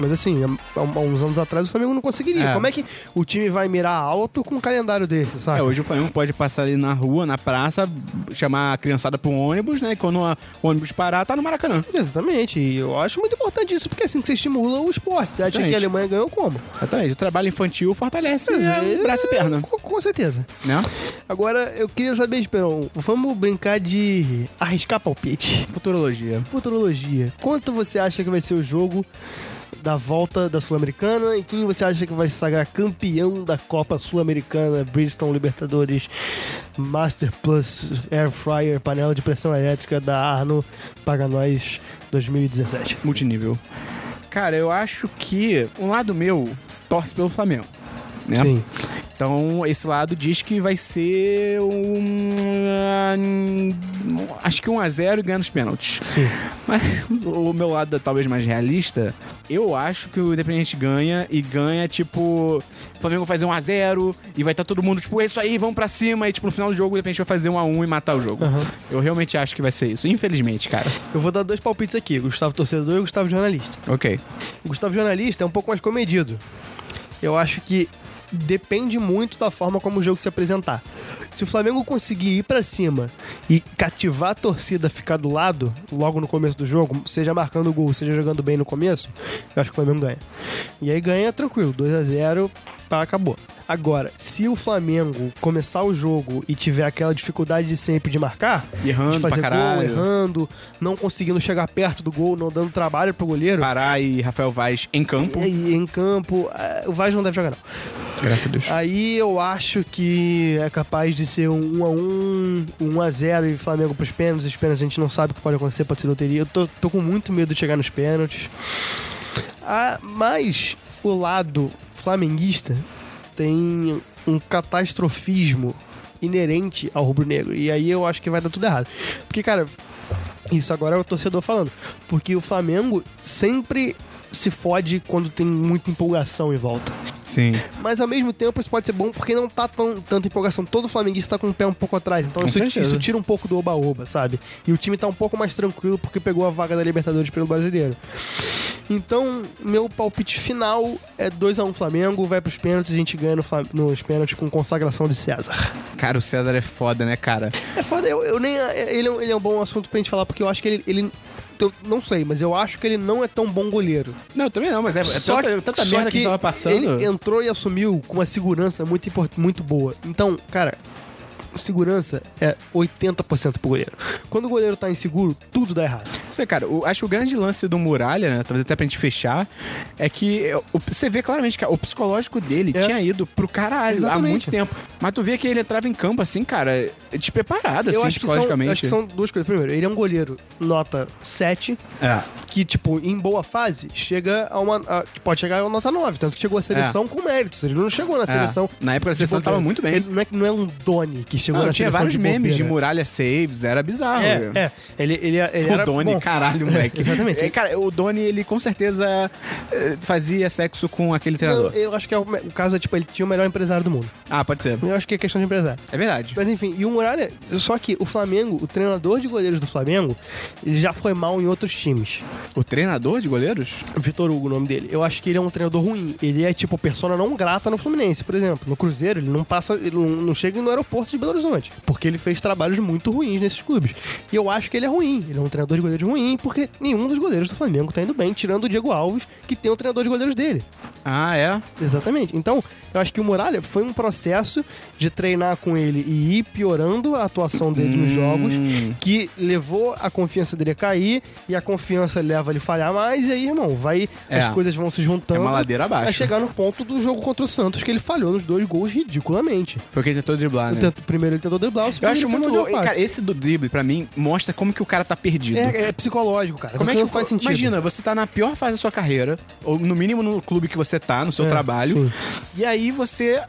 [SPEAKER 2] Mas assim, há, há uns anos atrás o Flamengo não conseguiria.
[SPEAKER 3] É.
[SPEAKER 2] Como é que o time vai mirar alto com um calendário desse, sabe?
[SPEAKER 3] É, hoje o Flamengo pode passar ali na rua, na praça, chamar a criançada pra um ônibus, né? E quando a- o ônibus parar, tá no Maracanã.
[SPEAKER 2] Exatamente. E eu acho muito importante isso, porque assim que você estimula o esporte. Você acha
[SPEAKER 3] Exatamente.
[SPEAKER 2] que a Alemanha ganhou como?
[SPEAKER 3] Exatamente. O trabalho infantil fortalece
[SPEAKER 2] É,
[SPEAKER 3] é, braço e perna,
[SPEAKER 2] Com, com certeza.
[SPEAKER 3] né?
[SPEAKER 2] Agora, eu queria saber, Esperão, vamos brincar de arriscar palpite.
[SPEAKER 3] Futurologia.
[SPEAKER 2] Futurologia. Quanto você acha que vai ser o jogo da volta da Sul-Americana e quem você acha que vai se sagrar campeão da Copa Sul-Americana, Bridgestone Libertadores, Master Plus, Air Fryer, panela de pressão elétrica da Arno, Paga Nós 2017.
[SPEAKER 3] Multinível. Cara, eu acho que um lado meu torce pelo Flamengo. Né?
[SPEAKER 2] Sim.
[SPEAKER 3] Então, esse lado diz que vai ser um. Acho que 1x0 e ganha nos pênaltis.
[SPEAKER 2] Sim.
[SPEAKER 3] Mas [laughs] o meu lado talvez mais realista, eu acho que o Independente ganha e ganha, tipo, o Flamengo fazer 1x0 e vai estar todo mundo, tipo, é isso aí, vamos pra cima. E, tipo, no final do jogo, o Independente vai fazer 1x1 e matar o jogo.
[SPEAKER 2] Aham.
[SPEAKER 3] Eu realmente acho que vai ser isso. Infelizmente, cara.
[SPEAKER 2] Eu vou dar dois palpites aqui, Gustavo Torcedor e Gustavo Jornalista.
[SPEAKER 3] Ok.
[SPEAKER 2] O Gustavo Jornalista é um pouco mais comedido. Eu acho que depende muito da forma como o jogo se apresentar. Se o Flamengo conseguir ir pra cima e cativar a torcida ficar do lado, logo no começo do jogo, seja marcando gol, seja jogando bem no começo, eu acho que o Flamengo ganha. E aí ganha tranquilo, 2 a 0 pá, acabou. Agora, se o Flamengo começar o jogo e tiver aquela dificuldade de sempre de marcar,
[SPEAKER 3] Errando
[SPEAKER 2] de fazer gol, errando, não conseguindo chegar perto do gol, não dando trabalho pro goleiro,
[SPEAKER 3] Pará e Rafael Vaz em campo.
[SPEAKER 2] e em campo, é, o Vaz não deve jogar, não.
[SPEAKER 3] Graças a Deus.
[SPEAKER 2] Aí eu acho que é capaz de ser um 1x1, um 1x0 e Flamengo pros pênaltis. Os pênaltis a gente não sabe o que pode acontecer, pode ser loteria. Eu tô, tô com muito medo de chegar nos pênaltis. Ah, mas o lado flamenguista tem um catastrofismo inerente ao rubro-negro. E aí eu acho que vai dar tudo errado. Porque, cara, isso agora é o torcedor falando. Porque o Flamengo sempre se fode quando tem muita empolgação em volta.
[SPEAKER 3] Sim.
[SPEAKER 2] Mas ao mesmo tempo isso pode ser bom porque não tá tão, tanta empolgação. Todo flamenguista tá com o pé um pouco atrás. Então isso, isso tira um pouco do oba-oba, sabe? E o time tá um pouco mais tranquilo porque pegou a vaga da Libertadores pelo brasileiro. Então, meu palpite final é 2x1 Flamengo, vai pros pênaltis, a gente ganha no Flam- nos pênaltis com consagração de César.
[SPEAKER 3] Cara, o César é foda, né, cara?
[SPEAKER 2] É foda, eu, eu nem. Ele é, um, ele é um bom assunto pra gente falar, porque eu acho que ele. ele eu não sei, mas eu acho que ele não é tão bom goleiro.
[SPEAKER 3] Não, também não, mas é, é
[SPEAKER 2] Só
[SPEAKER 3] tanta, tanta
[SPEAKER 2] só
[SPEAKER 3] merda que, gente tava passando.
[SPEAKER 2] Ele entrou e assumiu com uma segurança muito, muito boa. Então, cara, segurança é 80% pro goleiro. Quando o goleiro tá inseguro, tudo dá errado.
[SPEAKER 3] Você vê, cara, o- acho que o grande lance do Muralha, né, talvez até pra gente fechar, é que é, você vê claramente que o psicológico dele
[SPEAKER 2] É.
[SPEAKER 3] tinha ido pro caralho há
[SPEAKER 2] Exatamente.
[SPEAKER 3] muito tempo. Mas tu vê que ele entrava em campo assim, cara, despreparado,
[SPEAKER 2] eu
[SPEAKER 3] assim,
[SPEAKER 2] acho que, são,
[SPEAKER 3] psicologicamente.
[SPEAKER 2] eu acho que são duas coisas. Primeiro, ele é um goleiro nota 7,
[SPEAKER 3] É.
[SPEAKER 2] que, tipo, em boa fase, chega a uma. a- pode chegar a uma nota 9. Tanto que chegou à seleção com méritos. Ele não chegou na seleção.
[SPEAKER 3] É. Na época a seleção
[SPEAKER 2] de
[SPEAKER 3] tava muito bem.
[SPEAKER 2] Ele não é, não é um Doni que chegou
[SPEAKER 3] Não, tinha vários
[SPEAKER 2] de
[SPEAKER 3] memes de muralha saves, era bizarro.
[SPEAKER 2] É, é. Ele, ele, ele
[SPEAKER 3] O
[SPEAKER 2] era.
[SPEAKER 3] Doni,
[SPEAKER 2] bom,
[SPEAKER 3] caralho, [laughs] moleque.
[SPEAKER 2] Exatamente.
[SPEAKER 3] É, cara, o Doni, ele com certeza eh, fazia sexo com aquele treinador.
[SPEAKER 2] eu acho que é o, o caso é, tipo, ele tinha o melhor empresário do mundo.
[SPEAKER 3] Ah, pode ser.
[SPEAKER 2] Eu acho que é questão de empresário.
[SPEAKER 3] É verdade.
[SPEAKER 2] Mas enfim, e o Muralha, só que o Flamengo, o treinador de goleiros do Flamengo, ele já foi mal em outros times.
[SPEAKER 3] O treinador de goleiros?
[SPEAKER 2] Vitor Hugo, o nome dele. Eu acho que ele é um treinador ruim. Ele é tipo persona não grata no Fluminense, por exemplo. No Cruzeiro, ele não passa, ele não, não chega no aeroporto de Belo Horizonte, porque ele fez trabalhos muito ruins nesses clubes. E eu acho que ele é ruim. Ele é um treinador de goleiros ruim, porque nenhum dos goleiros do Flamengo tá indo bem, tirando o Diego Alves, que tem o treinador de goleiros dele.
[SPEAKER 3] Ah, é?
[SPEAKER 2] Exatamente. Então, eu acho que o Muralha foi um processo de treinar com ele e ir piorando a atuação dele nos jogos, que levou a confiança dele a cair, e a confiança leva ele a falhar mais, e aí, irmão, vai,
[SPEAKER 3] É.
[SPEAKER 2] as coisas vão se juntando.
[SPEAKER 3] É uma ladeira abaixo.
[SPEAKER 2] A chegar no ponto do jogo contra o Santos, que ele falhou nos dois gols ridiculamente.
[SPEAKER 3] Foi quem tentou driblar, né?
[SPEAKER 2] Tanto- primeiro ele tentou driblar, o
[SPEAKER 3] Eu
[SPEAKER 2] segundo
[SPEAKER 3] acho
[SPEAKER 2] ele foi
[SPEAKER 3] muito louco. Cara, esse do drible, pra mim, mostra como que o cara tá perdido.
[SPEAKER 2] é, é psicológico, cara.
[SPEAKER 3] Como é que
[SPEAKER 2] não faz sentido?
[SPEAKER 3] Imagina, você tá na pior fase da sua carreira, ou no mínimo no clube que você tá, no seu
[SPEAKER 2] É,
[SPEAKER 3] trabalho,
[SPEAKER 2] sim.
[SPEAKER 3] e aí você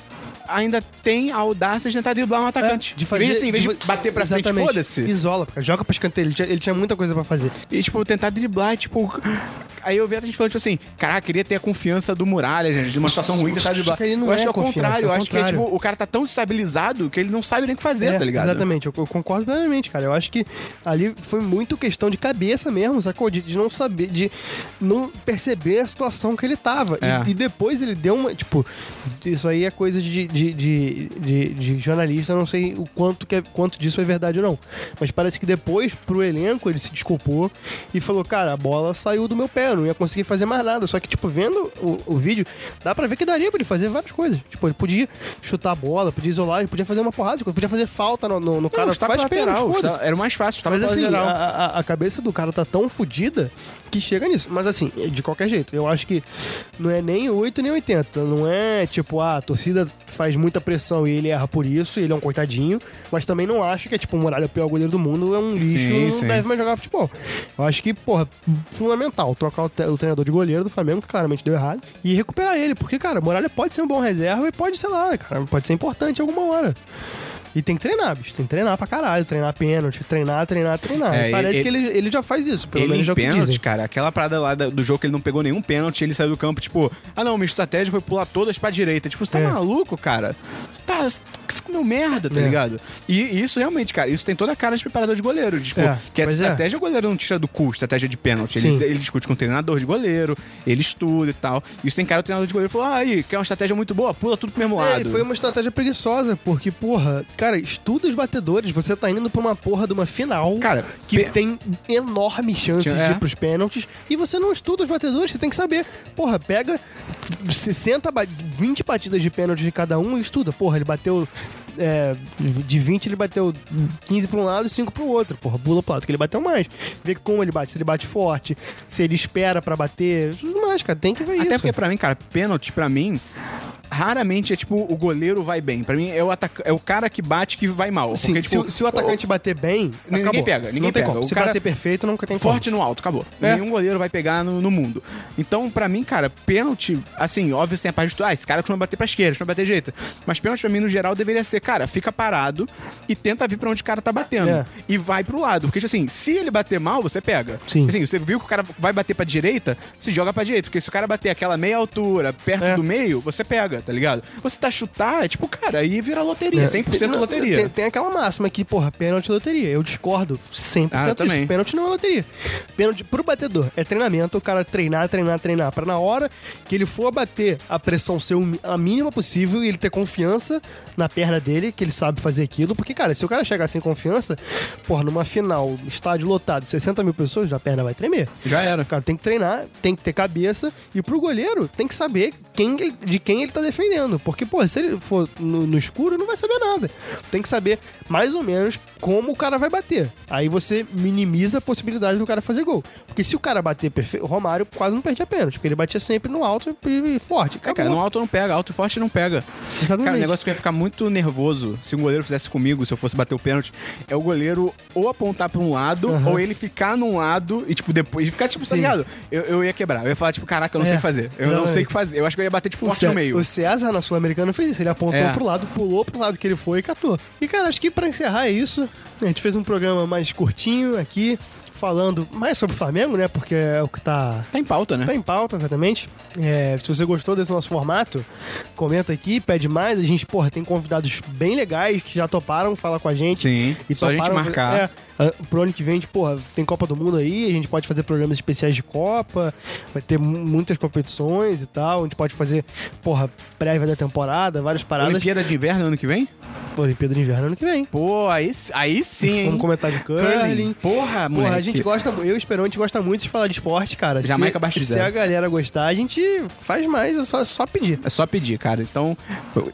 [SPEAKER 3] ainda tem a audácia de tentar driblar um atacante.
[SPEAKER 2] É, de fazer,
[SPEAKER 3] Em vez, assim, em vez de,
[SPEAKER 2] fa-
[SPEAKER 3] bater pra frente,
[SPEAKER 2] Exatamente.
[SPEAKER 3] foda-se.
[SPEAKER 2] Isola, cara. joga pra escanteio. Ele tinha, ele tinha muita coisa pra fazer.
[SPEAKER 3] E, tipo, tentar driblar, tipo. Aí eu vi a gente falando, tipo assim, caraca, queria ter a confiança do Muralha, gente, de uma situação ruim, tentar driblar.
[SPEAKER 2] que ele não
[SPEAKER 3] eu acho
[SPEAKER 2] é
[SPEAKER 3] que é o contrário, eu
[SPEAKER 2] é
[SPEAKER 3] acho que é, tipo, o cara tá tão estabilizado que ele não sabe nem o que fazer,
[SPEAKER 2] É,
[SPEAKER 3] tá ligado?
[SPEAKER 2] Exatamente, eu, eu concordo plenamente, cara. Eu acho que ali foi muito questão de cabeça mesmo, sacou? De, de não saber, de não perceber a situação que ele tava. E-
[SPEAKER 3] É.
[SPEAKER 2] E, depois ele deu uma. Tipo, isso aí é coisa de, de, de, de- de jornalista, não sei o quanto, que é, quanto disso é verdade ou não. Mas parece que depois, pro elenco, ele se desculpou e falou: cara, a bola saiu do meu pé, eu não ia conseguir fazer mais nada. Só que, tipo, vendo o, o vídeo, dá pra ver que daria pra ele fazer várias coisas. Tipo, ele podia chutar a bola, podia isolar, ele podia fazer uma porrada de coisa, podia fazer falta no, no, no
[SPEAKER 3] Não,
[SPEAKER 2] cara. faz pênalti,
[SPEAKER 3] lateral, chutar- era mais fácil,
[SPEAKER 2] Mas assim, a, a- a cabeça do cara tá tão fodida que chega nisso. Mas assim, de qualquer jeito, eu acho que não é nem 8 nem 80. Não é tipo, ah, a torcida faz muita pressão e ele erra por isso, e ele é um coitadinho. Mas também não acho que é tipo, o Muralha é o pior goleiro do mundo, é um lixo,
[SPEAKER 3] Sim,
[SPEAKER 2] não
[SPEAKER 3] sim.
[SPEAKER 2] deve mais jogar futebol. Eu acho que, porra, fundamental trocar o, o treinador de goleiro do Flamengo, que claramente deu errado, e recuperar ele. Porque, cara, o Muralha pode ser um bom reserva e pode, sei lá, cara, pode ser importante alguma hora. E tem que treinar, bicho. Tem que treinar pra caralho. Treinar pênalti, treinar, treinar, treinar.
[SPEAKER 3] É,
[SPEAKER 2] Parece
[SPEAKER 3] ele-
[SPEAKER 2] que ele, ele já faz isso, pelo
[SPEAKER 3] ele
[SPEAKER 2] menos é o que
[SPEAKER 3] pênalti, cara, aquela parada lá do jogo que ele não pegou nenhum pênalti, ele saiu do campo, tipo, ah não, minha estratégia foi pular todas pra direita. Tipo, você tá
[SPEAKER 2] É.
[SPEAKER 3] maluco, cara? Você tá. Você comeu merda, tá
[SPEAKER 2] É.
[SPEAKER 3] ligado? E, isso realmente, cara, isso tem toda a cara de preparador de goleiro. Tipo,
[SPEAKER 2] É,
[SPEAKER 3] que essa
[SPEAKER 2] é.
[SPEAKER 3] estratégia o goleiro não tira do cu, estratégia de pênalti. Ele, ele discute com o treinador de goleiro, ele estuda e tal. Isso tem cara o treinador de goleiro falou: ah, aí, quer uma estratégia muito boa? Pula tudo pro mesmo
[SPEAKER 2] É,
[SPEAKER 3] lado.
[SPEAKER 2] foi uma estratégia preguiçosa, porque, porra, cara, estuda os batedores, você tá indo pra uma porra de uma final
[SPEAKER 3] Cara,
[SPEAKER 2] que
[SPEAKER 3] pe-
[SPEAKER 2] tem enorme chance
[SPEAKER 3] Tinha-
[SPEAKER 2] de
[SPEAKER 3] é.
[SPEAKER 2] ir pros pênaltis e você não estuda os batedores, você tem que saber. Porra, pega 60, ba- 20 batidas de pênalti de cada um e estuda. Porra, ele bateu. é, de 20 ele bateu 15 pra um lado e 5 pro outro. Porra, pula pro lado que ele bateu mais. Vê como ele bate, se ele bate forte, se ele espera pra bater. Tudo mais, cara, tem que ver
[SPEAKER 3] Até
[SPEAKER 2] isso.
[SPEAKER 3] porque, pra mim, cara, pênalti, pra mim, raramente é tipo o goleiro vai bem. Pra mim, é o, ataca- é o cara que bate que vai mal.
[SPEAKER 2] Sim,
[SPEAKER 3] Porque,
[SPEAKER 2] se,
[SPEAKER 3] tipo,
[SPEAKER 2] o- se o atacante bater bem,
[SPEAKER 3] Ninguém
[SPEAKER 2] acabou.
[SPEAKER 3] pega, ninguém
[SPEAKER 2] não tem
[SPEAKER 3] pega.
[SPEAKER 2] como.
[SPEAKER 3] O
[SPEAKER 2] Se
[SPEAKER 3] cara-
[SPEAKER 2] bater perfeito, nunca tem como.
[SPEAKER 3] Forte no alto, acabou.
[SPEAKER 2] É.
[SPEAKER 3] Nenhum goleiro vai pegar no, no mundo. Então, pra mim, cara, pênalti, assim, óbvio, tem a parte de, ah, esse cara costuma bater pra esquerda, costuma bater direita. Mas pênalti, pra mim, no geral, deveria ser, cara, fica parado e tenta vir pra onde o cara tá batendo.
[SPEAKER 2] É.
[SPEAKER 3] E vai pro lado. Porque, tipo assim, se ele bater mal, você pega.
[SPEAKER 2] Sim.
[SPEAKER 3] Assim, você viu que o cara vai bater pra direita, se joga pra direita. Porque se o cara bater aquela meia altura, perto
[SPEAKER 2] É.
[SPEAKER 3] do meio, você pega, tá ligado? Você tá chutar, é tipo, cara, aí vira loteria, 100%
[SPEAKER 2] Não,
[SPEAKER 3] loteria.
[SPEAKER 2] Tem, tem aquela máxima que, porra, pênalti é loteria. Eu discordo 100%
[SPEAKER 3] Ah,
[SPEAKER 2] disso.
[SPEAKER 3] também.
[SPEAKER 2] Pênalti não é loteria. Pênalti pro batedor é treinamento, o cara treinar, treinar, treinar. Pra na hora que ele for bater, a pressão ser a mínima possível e ele ter confiança na perna dele, que ele sabe fazer aquilo. Porque, cara, se o cara chegar sem confiança, porra, numa final, estádio lotado, 60 mil pessoas, a perna vai tremer.
[SPEAKER 3] Já era.
[SPEAKER 2] O cara tem que treinar, tem que ter cabeça. E pro goleiro, tem que saber quem de quem ele tá defendendo. Porque, pô, se ele for no, no escuro, não vai saber nada. Tem que saber mais ou menos como o cara vai bater. Aí você minimiza a possibilidade do cara fazer gol. Porque se o cara bater perfeito, o Romário quase não perdia pênalti. Porque ele batia sempre no alto e, forte.
[SPEAKER 3] É, cara, no alto não pega, alto e forte não pega.
[SPEAKER 2] Exatamente.
[SPEAKER 3] Cara, o negócio que eu ia ficar muito nervoso se um goleiro fizesse comigo, se eu fosse bater o pênalti, é o goleiro ou apontar pra um lado, ou ele ficar num lado e, tipo, depois ficar, tipo, tá
[SPEAKER 2] Sim.
[SPEAKER 3] ligado? Eu, eu ia quebrar. Eu ia falar, tipo, caraca, eu não
[SPEAKER 2] É.
[SPEAKER 3] sei o que fazer. Eu não
[SPEAKER 2] Não,
[SPEAKER 3] sei
[SPEAKER 2] é.
[SPEAKER 3] o que fazer. Eu acho que eu ia bater, tipo, forte no meio.
[SPEAKER 2] O César na Sul-Americana fez isso. Ele apontou
[SPEAKER 3] É.
[SPEAKER 2] pro lado, pulou pro lado que ele foi e catou. E, cara, acho que pra encerrar é isso. A gente fez um programa mais curtinho aqui, falando mais sobre o Flamengo, né? Porque é o que tá.
[SPEAKER 3] Tá em pauta, né?
[SPEAKER 2] Tá em pauta, exatamente. É, se você gostou desse nosso formato, comenta aqui, pede mais. A gente, porra, tem convidados bem legais que já toparam falar com a gente.
[SPEAKER 3] Sim, só a gente
[SPEAKER 2] toparam-
[SPEAKER 3] marcar.
[SPEAKER 2] É, pro ano que vem, gente, porra, tem Copa do Mundo aí, a gente pode fazer programas especiais de Copa, vai ter mu- muitas competições e tal. A gente pode fazer, porra, prévia da temporada, várias paradas.
[SPEAKER 3] Olimpíada de Inverno ano que vem?
[SPEAKER 2] Olimpíada de Inverno ano que vem.
[SPEAKER 3] Pô, aí, aí sim, hein?
[SPEAKER 2] Vamos comentar de curling.
[SPEAKER 3] Porra,
[SPEAKER 2] Porra,
[SPEAKER 3] moleque.
[SPEAKER 2] Gente gosta, eu e o Esperão, a gente gosta muito de falar de esporte, cara.
[SPEAKER 3] Jamaica
[SPEAKER 2] se,
[SPEAKER 3] abaixo de
[SPEAKER 2] se a galera gostar, a gente faz mais, é só, só pedir.
[SPEAKER 3] É só pedir, cara. Então,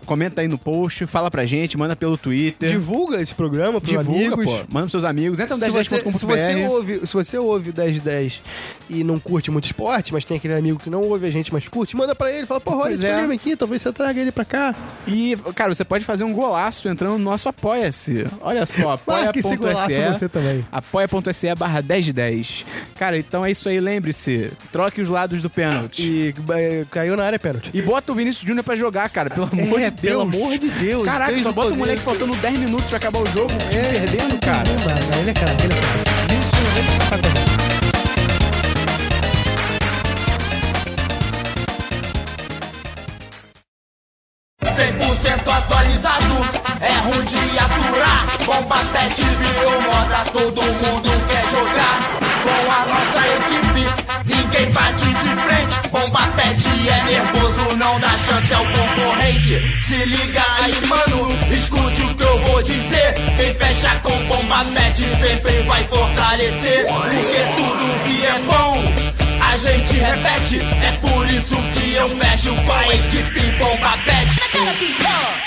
[SPEAKER 3] comenta aí no post, fala pra gente, manda pelo Twitter.
[SPEAKER 2] Divulga esse programa pros
[SPEAKER 3] Divulga,
[SPEAKER 2] amigos.
[SPEAKER 3] pô. Manda pros seus amigos. Entra no
[SPEAKER 2] Se você,
[SPEAKER 3] 1010.com.br.
[SPEAKER 2] se, você ouve, se você ouve o 1010 e não curte muito esporte, mas tem aquele amigo que não ouve a gente, mas curte, manda pra ele. Fala, porra, olha esse
[SPEAKER 3] é.
[SPEAKER 2] programa aqui, talvez você traga ele pra cá.
[SPEAKER 3] E, cara, você pode fazer um golaço entrando no nosso Apoia-se. Olha só, [laughs] apoia.se.
[SPEAKER 2] você também.
[SPEAKER 3] Apoia.se barra 10 de 10. Cara, então é isso aí, lembre-se. Troque os lados do pênalti.
[SPEAKER 2] E é, caiu na área pênalti.
[SPEAKER 3] E bota o Vinícius Júnior pra jogar, cara, pelo amor
[SPEAKER 2] É,
[SPEAKER 3] de Deus.
[SPEAKER 2] pelo amor de Deus,
[SPEAKER 3] Caraca,
[SPEAKER 2] desde
[SPEAKER 3] só bota o moleque faltando 10 minutos pra acabar o jogo, time perdendo, cara.
[SPEAKER 2] Não dá, não, ele é craque, ele é. Isso, ele é.
[SPEAKER 5] 100% atualizado, é ruim de aturar. Bomba pet virou moda, todo mundo É nervoso, não dá chance ao concorrente. Se liga aí, mano, escute o que eu vou dizer. Quem fecha com bomba pet sempre vai fortalecer. Porque tudo que é bom a gente repete. É por isso que eu fecho com a equipe Bomba Pet.